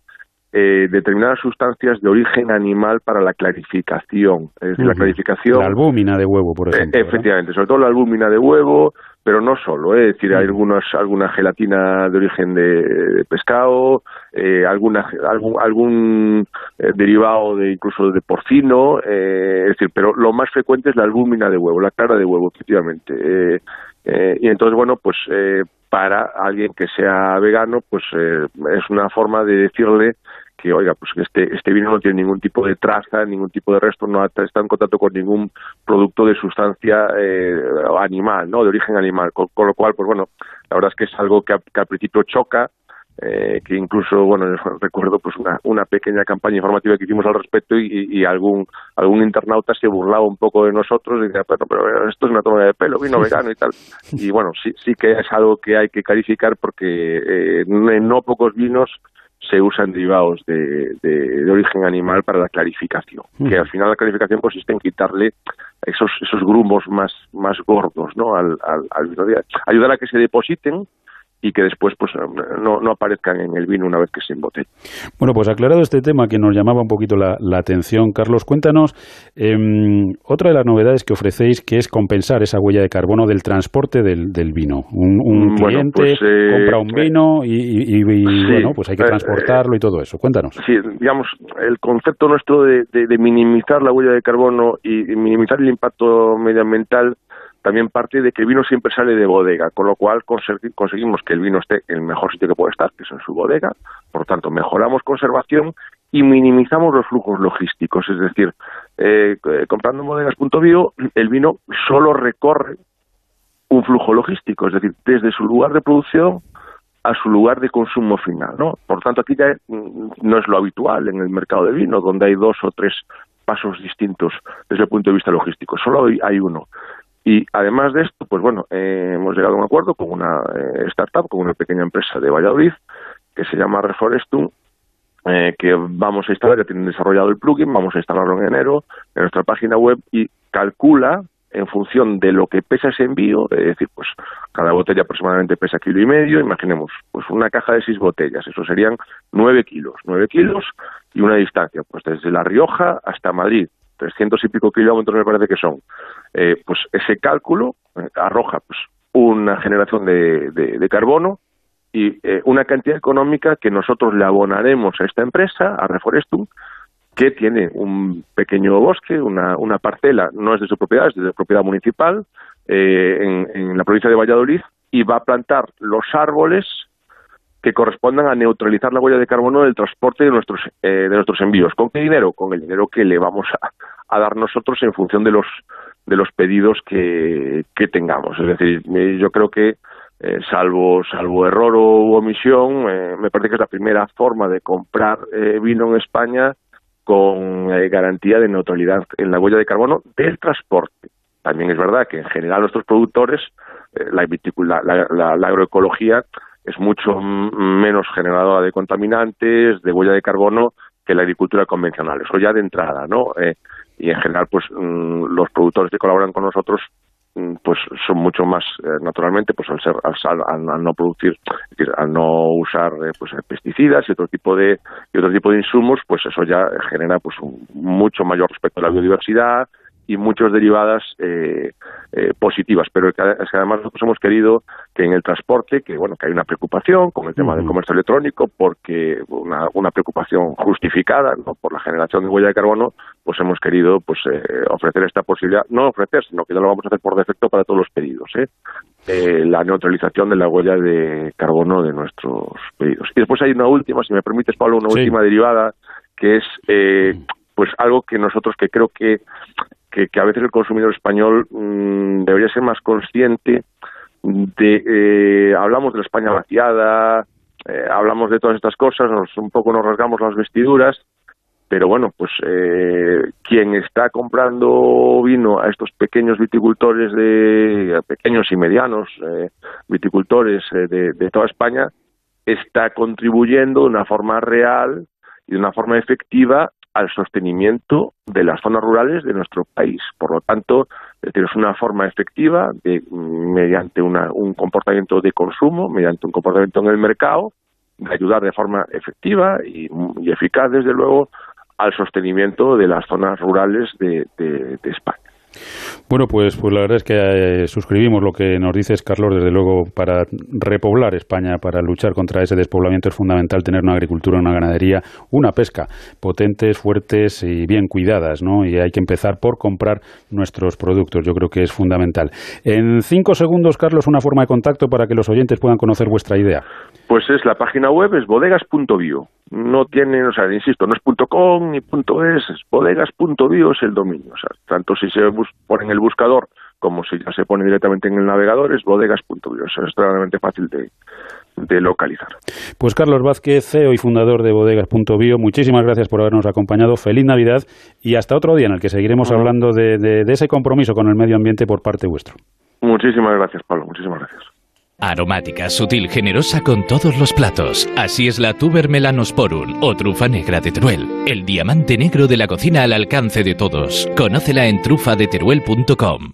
eh, determinadas sustancias de origen animal para la clarificación. Es decir, uh -huh. la clarificación. La albúmina de huevo, por ejemplo. Eh, efectivamente, ¿verdad? sobre todo la albúmina de huevo, pero no solo, ¿eh? es decir, hay algunas, alguna gelatina de origen de, de pescado, eh, alguna, algún, algún eh, derivado de incluso de porcino, eh, es decir, pero lo más frecuente es la albúmina de huevo, la clara de huevo, efectivamente. Y entonces, bueno, pues eh, para alguien que sea vegano, pues eh, es una forma de decirle que, oiga, pues que este, este vino no tiene ningún tipo de traza, ningún tipo de resto, no está en contacto con ningún producto de sustancia eh, animal, ¿no? De origen animal. Con, lo cual, pues bueno, la verdad es que es algo que, a, que al principio choca, eh, que incluso, bueno, recuerdo pues una, una pequeña campaña informativa que hicimos al respecto y, y algún algún internauta se burlaba un poco de nosotros y decía, pero, pero esto es una toma de pelo, vino vegano y tal. Y bueno, sí, sí que es algo que hay que clarificar porque eh, en no pocos vinos se usan derivados de, de, origen animal para la clarificación, que al final la clarificación consiste en quitarle esos esos grumos más más gordos ¿no? al, al, al vino, ayudar a que se depositen y que después pues no, no, aparezcan en el vino una vez que se embotelle. Bueno, pues aclarado este tema que nos llamaba un poquito la, atención, Carlos, cuéntanos em, otra de las novedades que ofrecéis que es compensar esa huella de carbono del transporte del, del vino. Un, mm, cliente pues, eh, compra un vino y, bueno, pues hay que eh, transportarlo y todo eso. Cuéntanos. Sí, digamos, el concepto nuestro de, de minimizar la huella de carbono y minimizar el impacto medioambiental también parte de que el vino siempre sale de bodega, con lo cual conseguimos que el vino esté en el mejor sitio que puede estar, que es en su bodega, por lo tanto mejoramos conservación y minimizamos los flujos logísticos, es decir, eh, eh comprando en bodegas.bio el vino solo recorre un flujo logístico, es decir, desde su lugar de producción a su lugar de consumo final, ¿no? Por tanto, aquí ya mm, no es lo habitual en el mercado de vino, donde hay dos o tres pasos distintos desde el punto de vista logístico, solo hay uno. Y además de esto, pues bueno, eh, hemos llegado a un acuerdo con una eh, startup, con una pequeña empresa de Valladolid, que se llama Reforestum, eh, que vamos a instalar, ya tienen desarrollado el plugin, vamos a instalarlo en enero en nuestra página web y calcula en función de lo que pesa ese envío, es decir, pues cada botella aproximadamente pesa kilo y medio, imaginemos, pues una caja de seis botellas, eso serían nueve kilos, nueve kilos y una distancia, pues desde La Rioja hasta Madrid, 300 y pico kilómetros me parece que son, eh, pues ese cálculo eh, arroja pues una generación de, de, carbono y eh, una cantidad económica que nosotros le abonaremos a esta empresa, a Reforestum, que tiene un pequeño bosque, una, una parcela, no es de su propiedad, es de propiedad municipal, en, en la provincia de Valladolid, y va a plantar los árboles que correspondan a neutralizar la huella de carbono del transporte de nuestros eh, de nuestros envíos. ¿Con qué dinero? Con el dinero que le vamos a, dar nosotros en función de los de los pedidos que, que tengamos. Es decir, yo creo que eh, salvo salvo error o omisión, eh, me parece que es la primera forma de comprar vino en España con garantía de neutralidad en la huella de carbono del transporte. También es verdad que en general nuestros productores, la, la, la agroecología es mucho menos generadora de contaminantes, de huella de carbono que la agricultura convencional. Eso ya de entrada, ¿no? Eh, y en general, pues mm, los productores que colaboran con nosotros mm, pues son mucho más eh, naturalmente pues al ser al, no producir al no usar eh, pues pesticidas y otro tipo de y otro tipo de insumos pues eso ya genera pues un mucho mayor respeto a la biodiversidad y muchas derivadas eh, eh, positivas, pero es que además nosotros hemos querido que en el transporte, que bueno, que hay una preocupación con el tema del comercio electrónico, porque una, una preocupación justificada ¿no? por la generación de huella de carbono, pues hemos querido pues eh, ofrecer esta posibilidad, no ofrecer, sino que ya lo vamos a hacer por defecto para todos los pedidos, ¿eh? la neutralización de la huella de carbono de nuestros pedidos. Y después hay una última, si me permites, Pablo, una última derivada, que es pues algo que nosotros que creo que que, a veces el consumidor español mm, debería ser más consciente de eh, hablamos de la España vaciada eh, hablamos de todas estas cosas nos, un poco nos rasgamos las vestiduras pero bueno pues eh, quien está comprando vino a estos pequeños viticultores de pequeños y medianos viticultores de, de toda España está contribuyendo de una forma real y de una forma efectiva al sostenimiento de las zonas rurales de nuestro país. Por lo tanto, es una forma efectiva de, mediante un comportamiento de consumo, mediante un comportamiento en el mercado, de ayudar de forma efectiva y, eficaz, desde luego, al sostenimiento de las zonas rurales de España. Bueno, pues, pues la verdad es que eh, suscribimos lo que nos dices, Carlos. Desde luego, para repoblar España, para luchar contra ese despoblamiento, es fundamental tener una agricultura, una ganadería, una pesca potentes, fuertes y bien cuidadas, ¿no? Y hay que empezar por comprar nuestros productos. Yo creo que es fundamental. En cinco segundos, Carlos, una forma de contacto para que los oyentes puedan conocer vuestra idea. Pues es la página web, es bodegas.bio. No tiene, o sea, insisto, no es .com ni .es, es bodegas.bio es el dominio. O sea, tanto si se pone en el buscador como si ya se pone directamente en el navegador, es bodegas.bio. es extremadamente fácil de, de localizar. Pues Carlos Vázquez, CEO y fundador de bodegas.bio, muchísimas gracias por habernos acompañado. Feliz Navidad y hasta otro día en el que seguiremos hablando de, de, de ese compromiso con el medio ambiente por parte vuestro. Muchísimas gracias, Pablo. Muchísimas gracias. Aromática, sutil, generosa con todos los platos. Así es la tuber melanosporum o trufa negra de Teruel. El diamante negro de la cocina al alcance de todos. Conócela en trufadeteruel.com.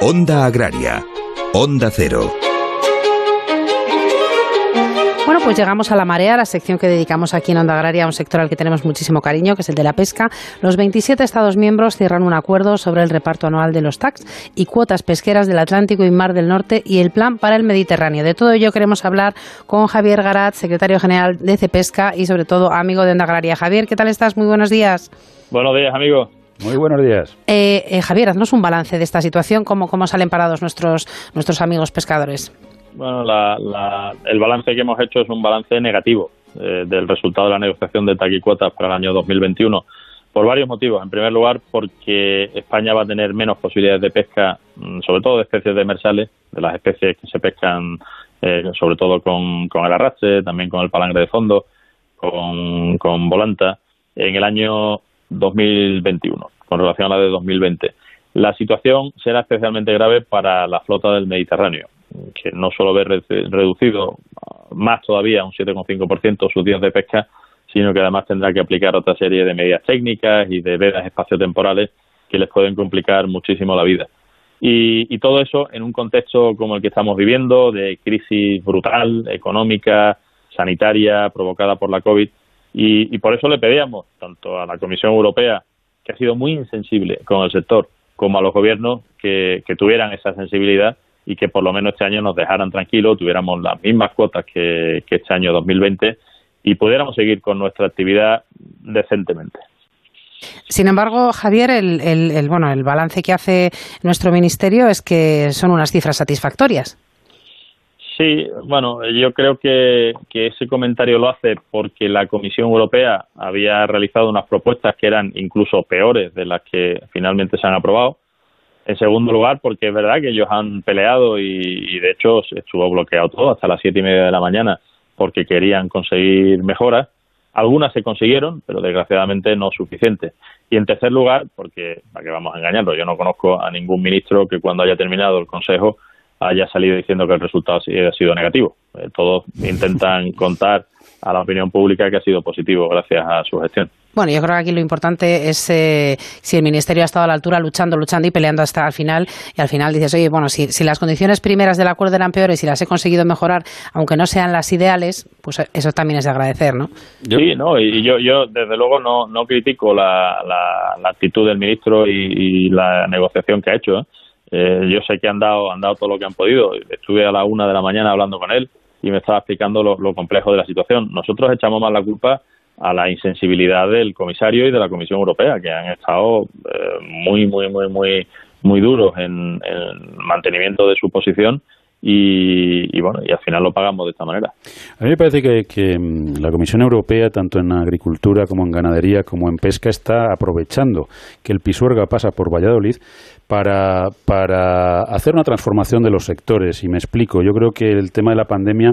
Onda Agraria. Onda Cero. Bueno, pues llegamos a la marea, la sección que dedicamos aquí en Onda Agraria a un sector al que tenemos muchísimo cariño, que es el de la pesca. Los 27 Estados miembros cierran un acuerdo sobre el reparto anual de los TACs y cuotas pesqueras del Atlántico y Mar del Norte y el plan para el Mediterráneo. De todo ello queremos hablar con Javier Garat, secretario general de CEPESCA y sobre todo amigo de Onda Agraria. Javier, ¿qué tal estás? Muy buenos días. Buenos días, amigo. Muy buenos días. Eh, eh, Javier, haznos un balance de esta situación, cómo, cómo salen parados nuestros, nuestros amigos pescadores. Bueno, la, la, el balance que hemos hecho es un balance negativo eh, del resultado de la negociación de taquicuotas para el año 2021 por varios motivos. En primer lugar, porque España va a tener menos posibilidades de pesca, mm, sobre todo de especies demersales, de las especies que se pescan eh, sobre todo con, el arrastre, también con el palangre de fondo, con, con volanta, en el año 2021, con relación a la de 2020. La situación será especialmente grave para la flota del Mediterráneo, que no solo ve reducido más todavía, un 7,5% sus días de pesca, sino que además tendrá que aplicar otra serie de medidas técnicas y de vedas espaciotemporales que les pueden complicar muchísimo la vida. Y, y, todo eso en un contexto como el que estamos viviendo, de crisis brutal, económica, sanitaria, provocada por la COVID. Y, y por eso le pedíamos, tanto a la Comisión Europea, que ha sido muy insensible con el sector, como a los gobiernos que tuvieran esa sensibilidad y que por lo menos este año nos dejaran tranquilos, tuviéramos las mismas cuotas que, que este año 2020 y pudiéramos seguir con nuestra actividad decentemente. Sin embargo, Javier, el, el, el, bueno, el balance que hace nuestro ministerio es que son unas cifras satisfactorias. Sí, bueno, yo creo que, que, ese comentario lo hace porque la Comisión Europea había realizado unas propuestas que eran incluso peores de las que finalmente se han aprobado. En segundo lugar, porque es verdad que ellos han peleado y, de hecho estuvo bloqueado todo hasta las siete y media de la mañana porque querían conseguir mejoras. Algunas se consiguieron, pero desgraciadamente no suficientes. Y en tercer lugar, porque, para que vamos a engañarlo, yo no conozco a ningún ministro que cuando haya terminado el Consejo haya salido diciendo que el resultado ha sido negativo. Eh, todos intentan contar a la opinión pública que ha sido positivo gracias a su gestión. Bueno, yo creo que aquí lo importante es eh, si el Ministerio ha estado a la altura luchando, luchando y peleando hasta el final. Y al final dices, oye, bueno, si, si las condiciones primeras del acuerdo eran peores y las he conseguido mejorar, aunque no sean las ideales, pues eso también es de agradecer, ¿no? Sí, no, y yo, yo desde luego no, no critico la, la, la actitud del ministro y, y, la negociación que ha hecho. ¿eh? Eh, yo sé que han dado, han dado todo lo que han podido. Estuve a la una de la mañana hablando con él y me estaba explicando lo, lo complejo de la situación. Nosotros echamos más la culpa a la insensibilidad del comisario y de la Comisión Europea, que han estado eh, muy, muy, muy, muy, muy duros en, el mantenimiento de su posición y, bueno, y al final lo pagamos de esta manera. A mí me parece que, que, la Comisión Europea, tanto en agricultura como en ganadería como en pesca, está aprovechando que el Pisuerga pasa por Valladolid para, para hacer una transformación de los sectores. Y me explico, yo creo que el tema de la pandemia,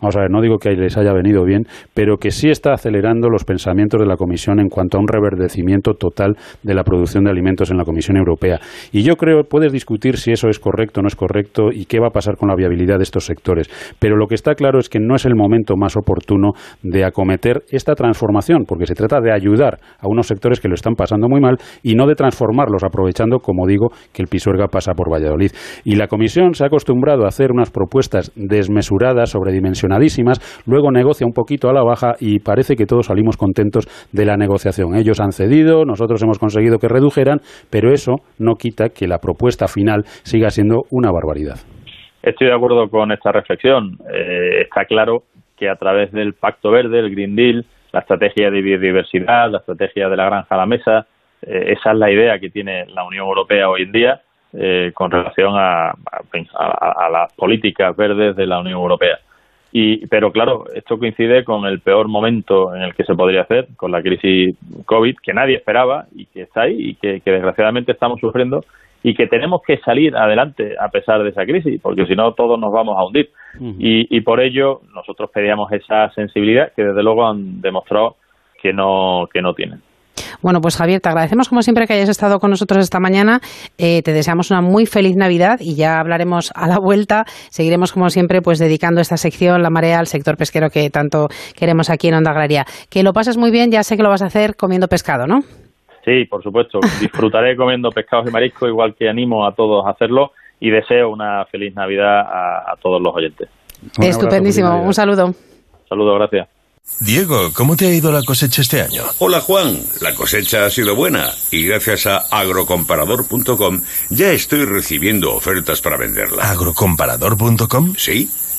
vamos a ver, no digo que les haya venido bien, pero que sí está acelerando los pensamientos de la Comisión en cuanto a un reverdecimiento total de la producción de alimentos en la Comisión Europea. Y yo creo, puedes discutir si eso es correcto o no es correcto y qué va a pasar con la viabilidad de estos sectores. Pero lo que está claro es que no es el momento más oportuno de acometer esta transformación, porque se trata de ayudar a unos sectores que lo están pasando muy mal y no de transformarlos aprovechando, como digo, que el Pisuerga pasa por Valladolid. Y la Comisión se ha acostumbrado a hacer unas propuestas desmesuradas, sobredimensionadísimas, luego negocia un poquito a la baja y parece que todos salimos contentos de la negociación. Ellos han cedido, nosotros hemos conseguido que redujeran, pero eso no quita que la propuesta final siga siendo una barbaridad. Estoy de acuerdo con esta reflexión. Eh, está claro que a través del Pacto Verde, el Green Deal, la estrategia de biodiversidad, la estrategia de la granja a la mesa, eh, esa es la idea que tiene la Unión Europea hoy en día eh, con relación a, las políticas verdes de la Unión Europea. Y, pero claro, esto coincide con el peor momento en el que se podría hacer, con la crisis COVID, que nadie esperaba y que está ahí y que desgraciadamente estamos sufriendo y que tenemos que salir adelante a pesar de esa crisis, porque si no todos nos vamos a hundir. y, y por ello nosotros pedíamos esa sensibilidad que desde luego han demostrado que no, que no tienen. Bueno, pues Javier, te agradecemos como siempre que hayas estado con nosotros esta mañana. Eh, te deseamos una muy feliz Navidad y ya hablaremos a la vuelta. Seguiremos como siempre pues dedicando esta sección, la marea, al sector pesquero que tanto queremos aquí en Onda Agraria. Que lo pases muy bien, ya sé que lo vas a hacer comiendo pescado, ¿no? Sí, por supuesto. Disfrutaré comiendo pescados y mariscos, igual que animo a todos a hacerlo y deseo una feliz Navidad a, a todos los oyentes. Estupendísimo. Un saludo. Saludos, gracias. Diego, ¿cómo te ha ido la cosecha este año? Hola Juan, la cosecha ha sido buena y gracias a agrocomparador.com ya estoy recibiendo ofertas para venderla. ¿Agrocomparador.com? Sí,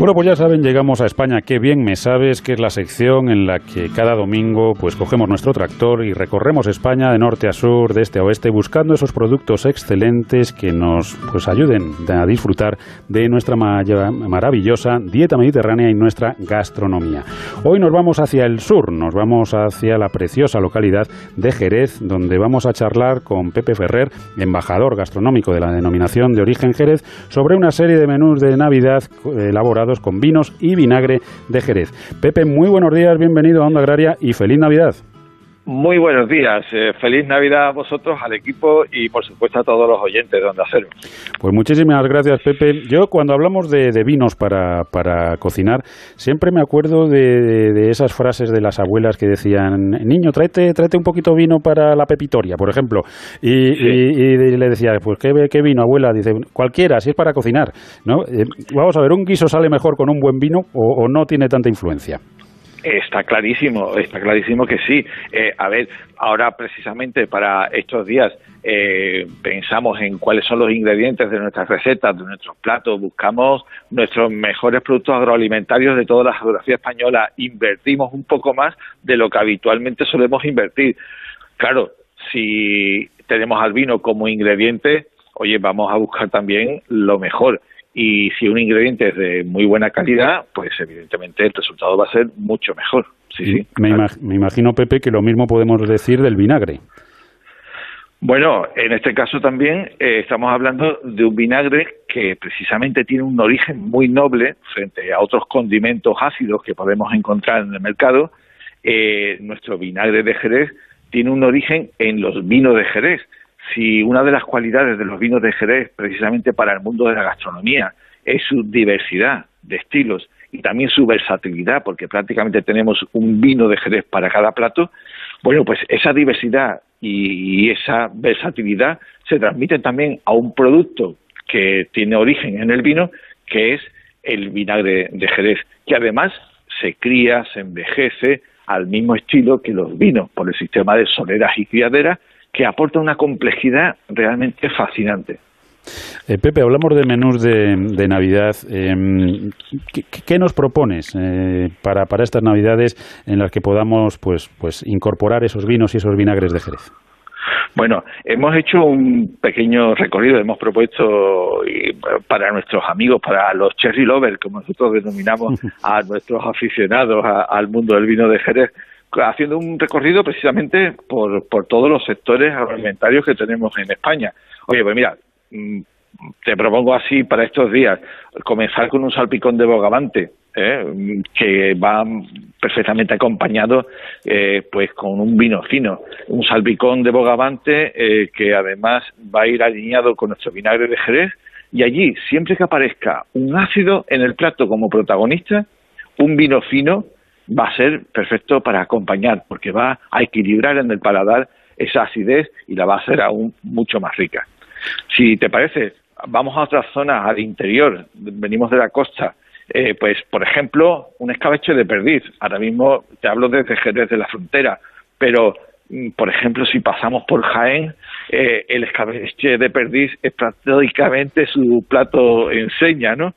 Bueno, pues ya saben, llegamos a España. Qué bien me sabes, que es la sección en la que cada domingo pues cogemos nuestro tractor y recorremos España de norte a sur, de este a oeste, buscando esos productos excelentes que nos pues ayuden a disfrutar de nuestra maravillosa dieta mediterránea y nuestra gastronomía. Hoy nos vamos hacia el sur, nos vamos hacia la preciosa localidad de Jerez, donde vamos a charlar con Pepe Ferrer, embajador gastronómico de la denominación de origen Jerez, sobre una serie de menús de Navidad elaborados con vinos y vinagre de Jerez. Pepe, muy buenos días, bienvenido a Onda Agraria y feliz Navidad. Muy buenos días, eh, feliz Navidad a vosotros, al equipo y por supuesto a todos los oyentes de Onda Cero. Pues muchísimas gracias Pepe. Yo cuando hablamos de, de vinos para, para, cocinar, siempre me acuerdo de, de, esas frases de las abuelas que decían, niño, tráete, tráete un poquito vino para la pepitoria, por ejemplo. Y, sí. y, y le decía, pues ¿qué, ¿qué, vino, abuela? Dice, cualquiera, si es para cocinar. ¿no? Eh, vamos a ver, ¿un guiso sale mejor con un buen vino o, o no tiene tanta influencia? Está clarísimo, está clarísimo que sí. Eh, a ver, ahora precisamente para estos días eh, pensamos en cuáles son los ingredientes de nuestras recetas, de nuestros platos, buscamos nuestros mejores productos agroalimentarios de toda la geografía española, invertimos un poco más de lo que habitualmente solemos invertir. Claro, si tenemos al vino como ingrediente, oye, vamos a buscar también lo mejor y si un ingrediente es de muy buena calidad, pues evidentemente el resultado va a ser mucho mejor. Sí, sí, me, claro. imag me, imagino, Pepe, que lo mismo podemos decir del vinagre. Bueno, en este caso también eh, estamos hablando de un vinagre que precisamente tiene un origen muy noble frente a otros condimentos ácidos que podemos encontrar en el mercado. Eh, nuestro vinagre de Jerez tiene un origen en los vinos de Jerez si una de las cualidades de los vinos de Jerez, precisamente para el mundo de la gastronomía, es su diversidad de estilos y también su versatilidad, porque prácticamente tenemos un vino de Jerez para cada plato, bueno, pues esa diversidad y esa versatilidad se transmiten también a un producto que tiene origen en el vino, que es el vinagre de Jerez, que además se cría, se envejece al mismo estilo que los vinos, por el sistema de soleras y criaderas, que aporta una complejidad realmente fascinante. Eh, Pepe, hablamos de menús de, de Navidad. Eh, ¿qué, ¿qué, nos propones eh, para, para estas Navidades en las que podamos pues, pues incorporar esos vinos y esos vinagres de Jerez? Bueno, hemos hecho un pequeño recorrido, hemos propuesto para nuestros amigos, para los cherry lovers, como nosotros denominamos a nuestros aficionados a, al mundo del vino de Jerez, haciendo un recorrido precisamente por, por todos los sectores agroalimentarios que tenemos en España. Oye, pues mira, te propongo así para estos días, comenzar con un salpicón de bogavante, ¿eh? que va perfectamente acompañado eh, pues con un vino fino, un salpicón de bogavante eh, que además va a ir alineado con nuestro vinagre de Jerez y allí, siempre que aparezca un ácido en el plato como protagonista, un vino fino va a ser perfecto para acompañar, porque va a equilibrar en el paladar esa acidez y la va a hacer aún mucho más rica. Si te parece, vamos a otras zonas al interior, venimos de la costa, eh, pues por ejemplo, un escabeche de perdiz. Ahora mismo te hablo desde Jerez de la frontera, pero por ejemplo, si pasamos por Jaén, eh, el escabeche de perdiz es prácticamente su plato enseña, ¿no?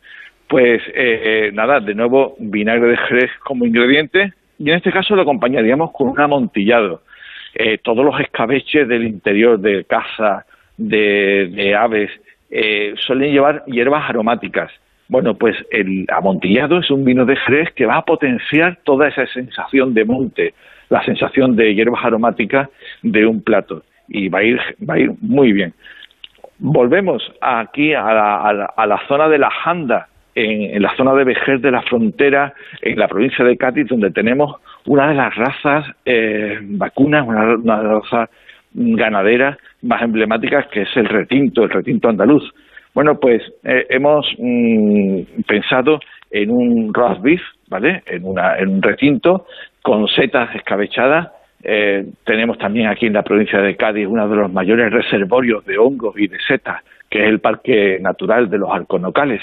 Pues eh, nada, de nuevo vinagre de jerez como ingrediente y en este caso lo acompañaríamos con un amontillado. Eh, todos los escabeches del interior de casa, de, aves, eh, suelen llevar hierbas aromáticas. Bueno, pues el amontillado es un vino de Jerez que va a potenciar toda esa sensación de monte, la sensación de hierbas aromáticas de un plato y va a ir, va a ir muy bien. Volvemos aquí a la, a la, zona de la Janda, en, la zona de Vejer de la frontera, en la provincia de Cádiz, donde tenemos una de las razas eh, vacunas, una, una raza ganadera más emblemáticas que es el retinto, el retinto andaluz. Bueno, pues eh, hemos mm, pensado en un roast beef, ¿vale? En, una, un retinto con setas escabechadas. Eh, tenemos también aquí en la provincia de Cádiz uno de los mayores reservorios de hongos y de setas, que es el Parque Natural de los Alconocales.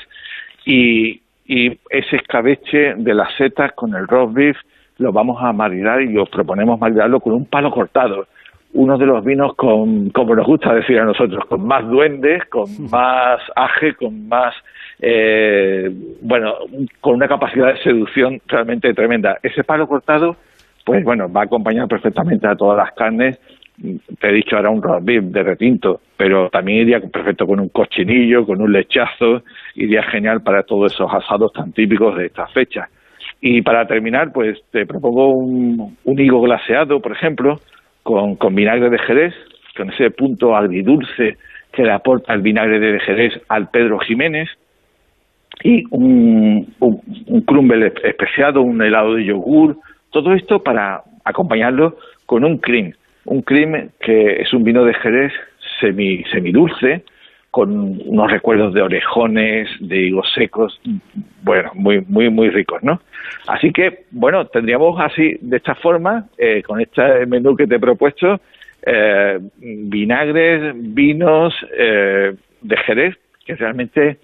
Y, y ese escabeche de las setas con el roast beef lo vamos a maridar y os proponemos maridarlo con un palo cortado uno de los vinos con, como nos gusta decir a nosotros, con más duendes, con más aje, con más, eh, bueno, con una capacidad de seducción realmente tremenda. Ese palo cortado, pues bueno, va a acompañar perfectamente a todas las carnes. Te he dicho ahora un roast beef de retinto, pero también iría perfecto con un cochinillo, con un lechazo, iría genial para todos esos asados tan típicos de estas fechas. Y para terminar, pues te propongo un, un higo glaseado, por ejemplo, con, vinagre de Jerez, con ese punto agridulce que le aporta el vinagre de Jerez al Pedro Jiménez, y un, un, crumble especiado, un helado de yogur, todo esto para acompañarlo con un cream, un cream que es un vino de Jerez semi, semidulce, con unos recuerdos de orejones, de higos secos, bueno, muy, muy, muy ricos, ¿no? Así que, bueno, tendríamos así, de esta forma, eh, con este menú que te he propuesto, eh, vinagres, vinos eh, de Jerez, que realmente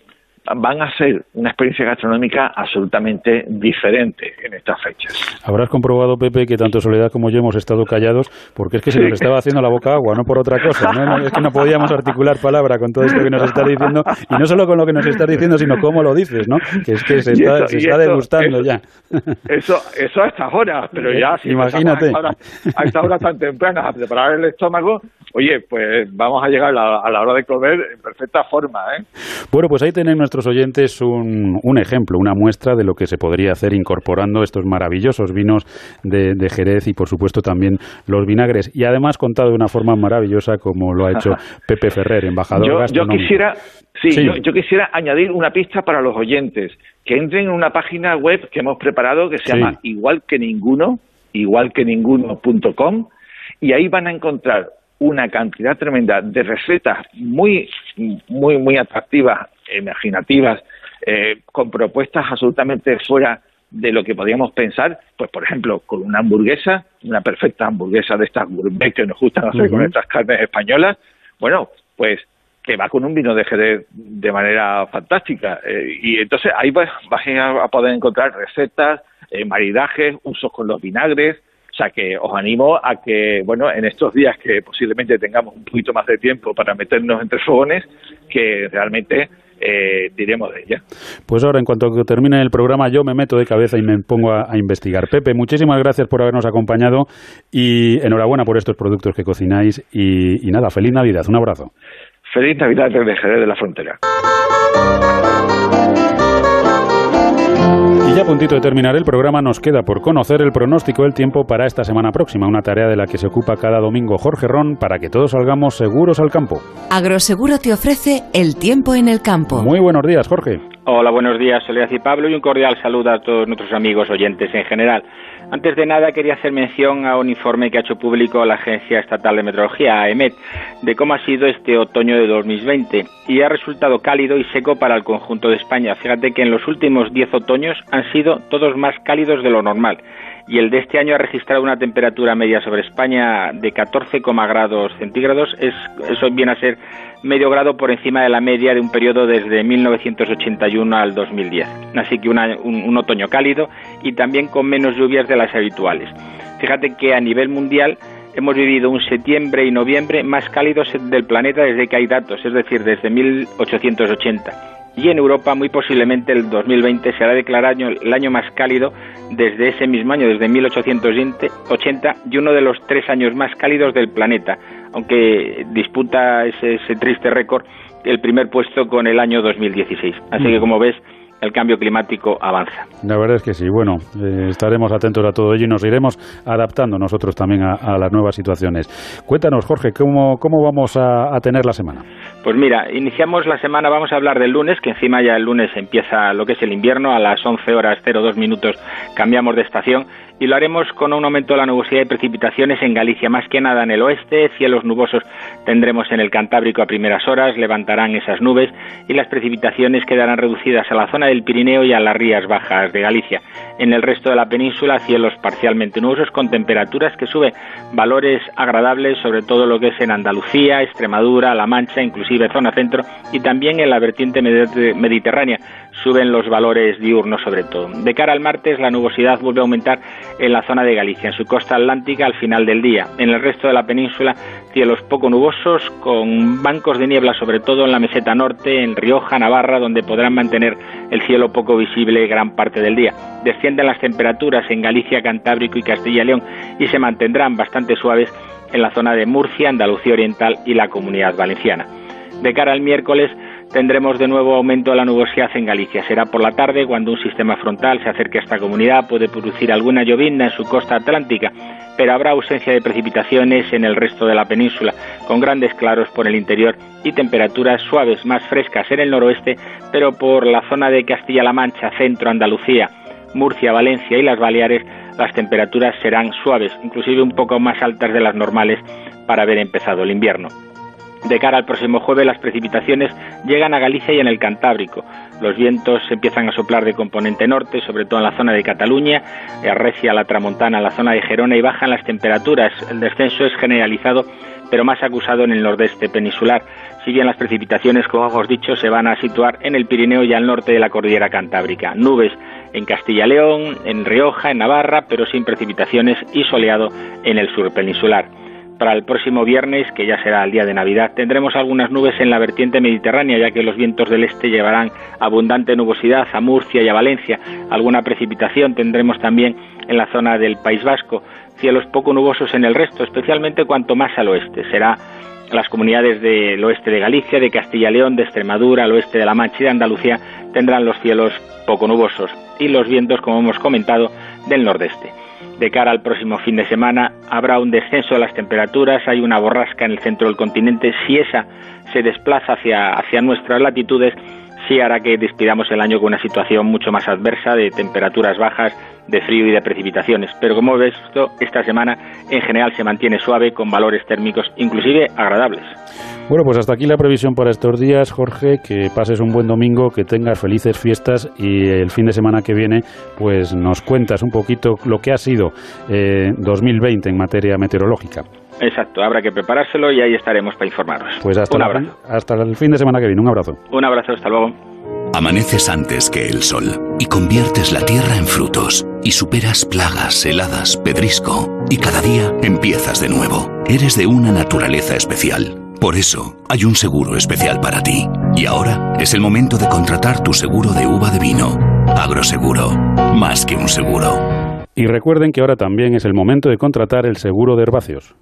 van a ser una experiencia gastronómica absolutamente diferente en estas fechas. Habrás comprobado, Pepe, que tanto Soledad como yo hemos estado callados porque es que se nos estaba haciendo la boca agua, no por otra cosa. ¿no? es que no podíamos articular palabra con todo esto que nos estás diciendo y no solo con lo que nos estás diciendo, sino cómo lo dices, ¿no? Que es que se está, se está degustando ya. Eso, eso a estas horas, pero ya si Imagínate. A estas horas, tan tempranas a preparar el estómago, oye, pues vamos a llegar a la, hora de comer en perfecta forma. ¿eh? Bueno, pues ahí tenéis nuestros oyentes un, un, ejemplo, una muestra de lo que se podría hacer incorporando estos maravillosos vinos de, Jerez y, por supuesto, también los vinagres. Y además contado de una forma maravillosa como lo ha hecho Pepe Ferrer, embajador yo, gastronómico. Yo quisiera, sí, Yo, quisiera añadir una pista para los oyentes, que entren en una página web que hemos preparado que se llama igual que ninguno, igual que ninguno.com, y ahí van a encontrar una cantidad tremenda de recetas muy, muy, muy atractivas, imaginativas, eh, con propuestas absolutamente fuera de lo que podíamos pensar, pues por ejemplo, con una hamburguesa, una perfecta hamburguesa de estas gourmet que nos gustan hacer con estas carnes españolas, bueno, pues que va con un vino de Jerez de manera fantástica. Eh, y entonces ahí vas, a poder encontrar recetas, eh, maridajes, usos con los vinagres, o sea que os animo a que, bueno, en estos días que posiblemente tengamos un poquito más de tiempo para meternos entre fogones, que realmente eh, diremos de ella. Pues ahora, en cuanto termine el programa, yo me meto de cabeza y me pongo a, investigar. Pepe, muchísimas gracias por habernos acompañado y enhorabuena por estos productos que cocináis. Y, nada, feliz Navidad. Un abrazo. Feliz Navidad desde Jerez de la Frontera. Y ya a puntito de terminar el programa nos queda por conocer el pronóstico del tiempo para esta semana próxima, una tarea de la que se ocupa cada domingo Jorge Ron para que todos salgamos seguros al campo. Agroseguro te ofrece el tiempo en el campo. Muy buenos días, Jorge. Hola, buenos días, Soledad y Pablo, y un cordial saludo a todos nuestros amigos oyentes en general. Antes de nada, quería hacer mención a un informe que ha hecho público la Agencia Estatal de Meteorología, AEMET, de cómo ha sido este otoño de 2020 y ha resultado cálido y seco para el conjunto de España. Fíjate que en los últimos 10 otoños han sido todos más cálidos de lo normal y el de este año ha registrado una temperatura media sobre España de 14, grados centígrados. Es, eso viene a ser medio grado por encima de la media de un periodo desde 1981 al 2010. Así que un, otoño cálido y también con menos lluvias de las habituales. Fíjate que a nivel mundial hemos vivido un septiembre y noviembre más cálidos del planeta desde que hay datos, es decir, desde 1880. Y en Europa, muy posiblemente el 2020 será declarado el año más cálido desde ese mismo año, desde 1880, y uno de los tres años más cálidos del planeta, aunque disputa ese, ese triste récord el primer puesto con el año 2016. Así que, como ves, el cambio climático avanza. La verdad es que sí. Bueno, eh, estaremos atentos a todo ello y nos iremos adaptando nosotros también a, las nuevas situaciones. Cuéntanos, Jorge, ¿cómo, cómo vamos a, a, tener la semana? Pues mira, iniciamos la semana, vamos a hablar del lunes, que encima ya el lunes empieza lo que es el invierno, a las 11 horas 02 minutos cambiamos de estación y lo haremos con un aumento de la nubosidad y precipitaciones en Galicia, más que nada en el oeste, cielos nubosos tendremos en el Cantábrico a primeras horas, levantarán esas nubes y las precipitaciones quedarán reducidas a la zona del Pirineo y a las rías bajas de Galicia. En el resto de la península, cielos parcialmente nubosos con temperaturas que suben valores agradables, sobre todo lo que es en Andalucía, Extremadura, La Mancha, inclusive zona centro y también en la vertiente mediterránea suben los valores diurnos sobre todo. De cara al martes, la nubosidad vuelve a aumentar en la zona de Galicia, en su costa atlántica al final del día. En el resto de la península, cielos poco nubosos, con bancos de niebla sobre todo en la meseta norte, en Rioja, Navarra, donde podrán mantener el cielo poco visible gran parte del día. Descienden las temperaturas en Galicia, Cantábrico y Castilla y León y se mantendrán bastante suaves en la zona de Murcia, Andalucía Oriental y la Comunidad Valenciana. De cara al miércoles, tendremos de nuevo aumento de la nubosidad en Galicia. Será por la tarde cuando un sistema frontal se acerque a esta comunidad, puede producir alguna llovizna en su costa atlántica, pero habrá ausencia de precipitaciones en el resto de la península, con grandes claros por el interior y temperaturas suaves más frescas en el noroeste, pero por la zona de Castilla-La Mancha, centro Andalucía, Murcia, Valencia y las Baleares, las temperaturas serán suaves, inclusive un poco más altas de las normales para haber empezado el invierno. De cara al próximo jueves, las precipitaciones llegan a Galicia y en el Cantábrico. Los vientos empiezan a soplar de componente norte, sobre todo en la zona de Cataluña, arrecia la tramontana la zona de Gerona y bajan las temperaturas. El descenso es generalizado, pero más acusado en el nordeste peninsular. Si bien las precipitaciones, como hemos dicho, se van a situar en el Pirineo y al norte de la cordillera cantábrica. Nubes en Castilla-León, en Rioja, en Navarra, pero sin precipitaciones y soleado en el sur peninsular. Para el próximo viernes, que ya será el día de Navidad, tendremos algunas nubes en la vertiente mediterránea, ya que los vientos del este llevarán abundante nubosidad a Murcia y a Valencia. Alguna precipitación tendremos también en la zona del País Vasco. Cielos poco nubosos en el resto, especialmente cuanto más al oeste. Será las comunidades del oeste de Galicia, de Castilla y León, de Extremadura, al oeste de La Mancha y de Andalucía tendrán los cielos poco nubosos y los vientos, como hemos comentado, del nordeste. De cara al próximo fin de semana habrá un descenso de las temperaturas, hay una borrasca en el centro del continente. Si esa se desplaza hacia, hacia nuestras latitudes, sí hará que despidamos el año con una situación mucho más adversa de temperaturas bajas, de frío y de precipitaciones. Pero como ves, esta semana en general se mantiene suave con valores térmicos inclusive agradables. Bueno, pues hasta aquí la previsión para estos días, Jorge. Que pases un buen domingo, que tengas felices fiestas y el fin de semana que viene, pues nos cuentas un poquito lo que ha sido eh, 2020 en materia meteorológica. Exacto, habrá que preparárselo y ahí estaremos para informaros. Pues hasta, un abrazo. hasta el fin de semana que viene, un abrazo. Un abrazo, hasta luego. Amaneces antes que el sol y conviertes la tierra en frutos y superas plagas, heladas, pedrisco y cada día empiezas de nuevo. Eres de una naturaleza especial por eso, hay un seguro especial para ti. Y ahora es el momento de contratar tu seguro de uva de vino. Agroseguro, más que un seguro. Y recuerden que ahora también es el momento de contratar el seguro de herbáceos.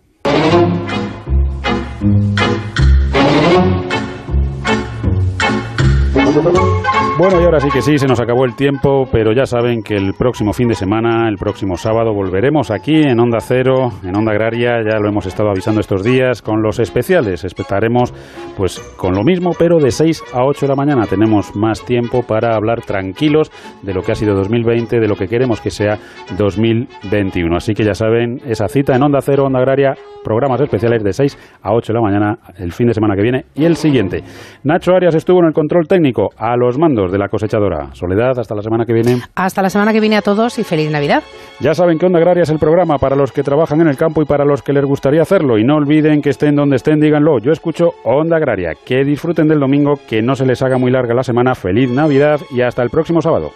Bueno, y ahora sí que sí, se nos acabó el tiempo, pero ya saben que el próximo fin de semana, el próximo sábado, volveremos aquí en Onda Cero, en Onda Agraria, ya lo hemos estado avisando estos días, con los especiales. Estaremos pues con lo mismo, pero de 6 a 8 de la mañana. Tenemos más tiempo para hablar tranquilos de lo que ha sido 2020, de lo que queremos que sea 2021. Así que ya saben, esa cita en Onda Cero, Onda Agraria, programas especiales de 6 a 8 de la mañana, el fin de semana que viene y el siguiente. Nacho Arias estuvo en el control técnico, a los mandos de la cosechadora. Soledad, hasta la semana que viene. Hasta la semana que viene a todos y feliz Navidad. Ya saben que Onda Agraria es el programa para los que trabajan en el campo y para los que les gustaría hacerlo. Y no olviden que estén donde estén, díganlo. Yo escucho Onda Que disfruten del domingo, que no se les haga muy larga la semana. Feliz Navidad y hasta el próximo sábado.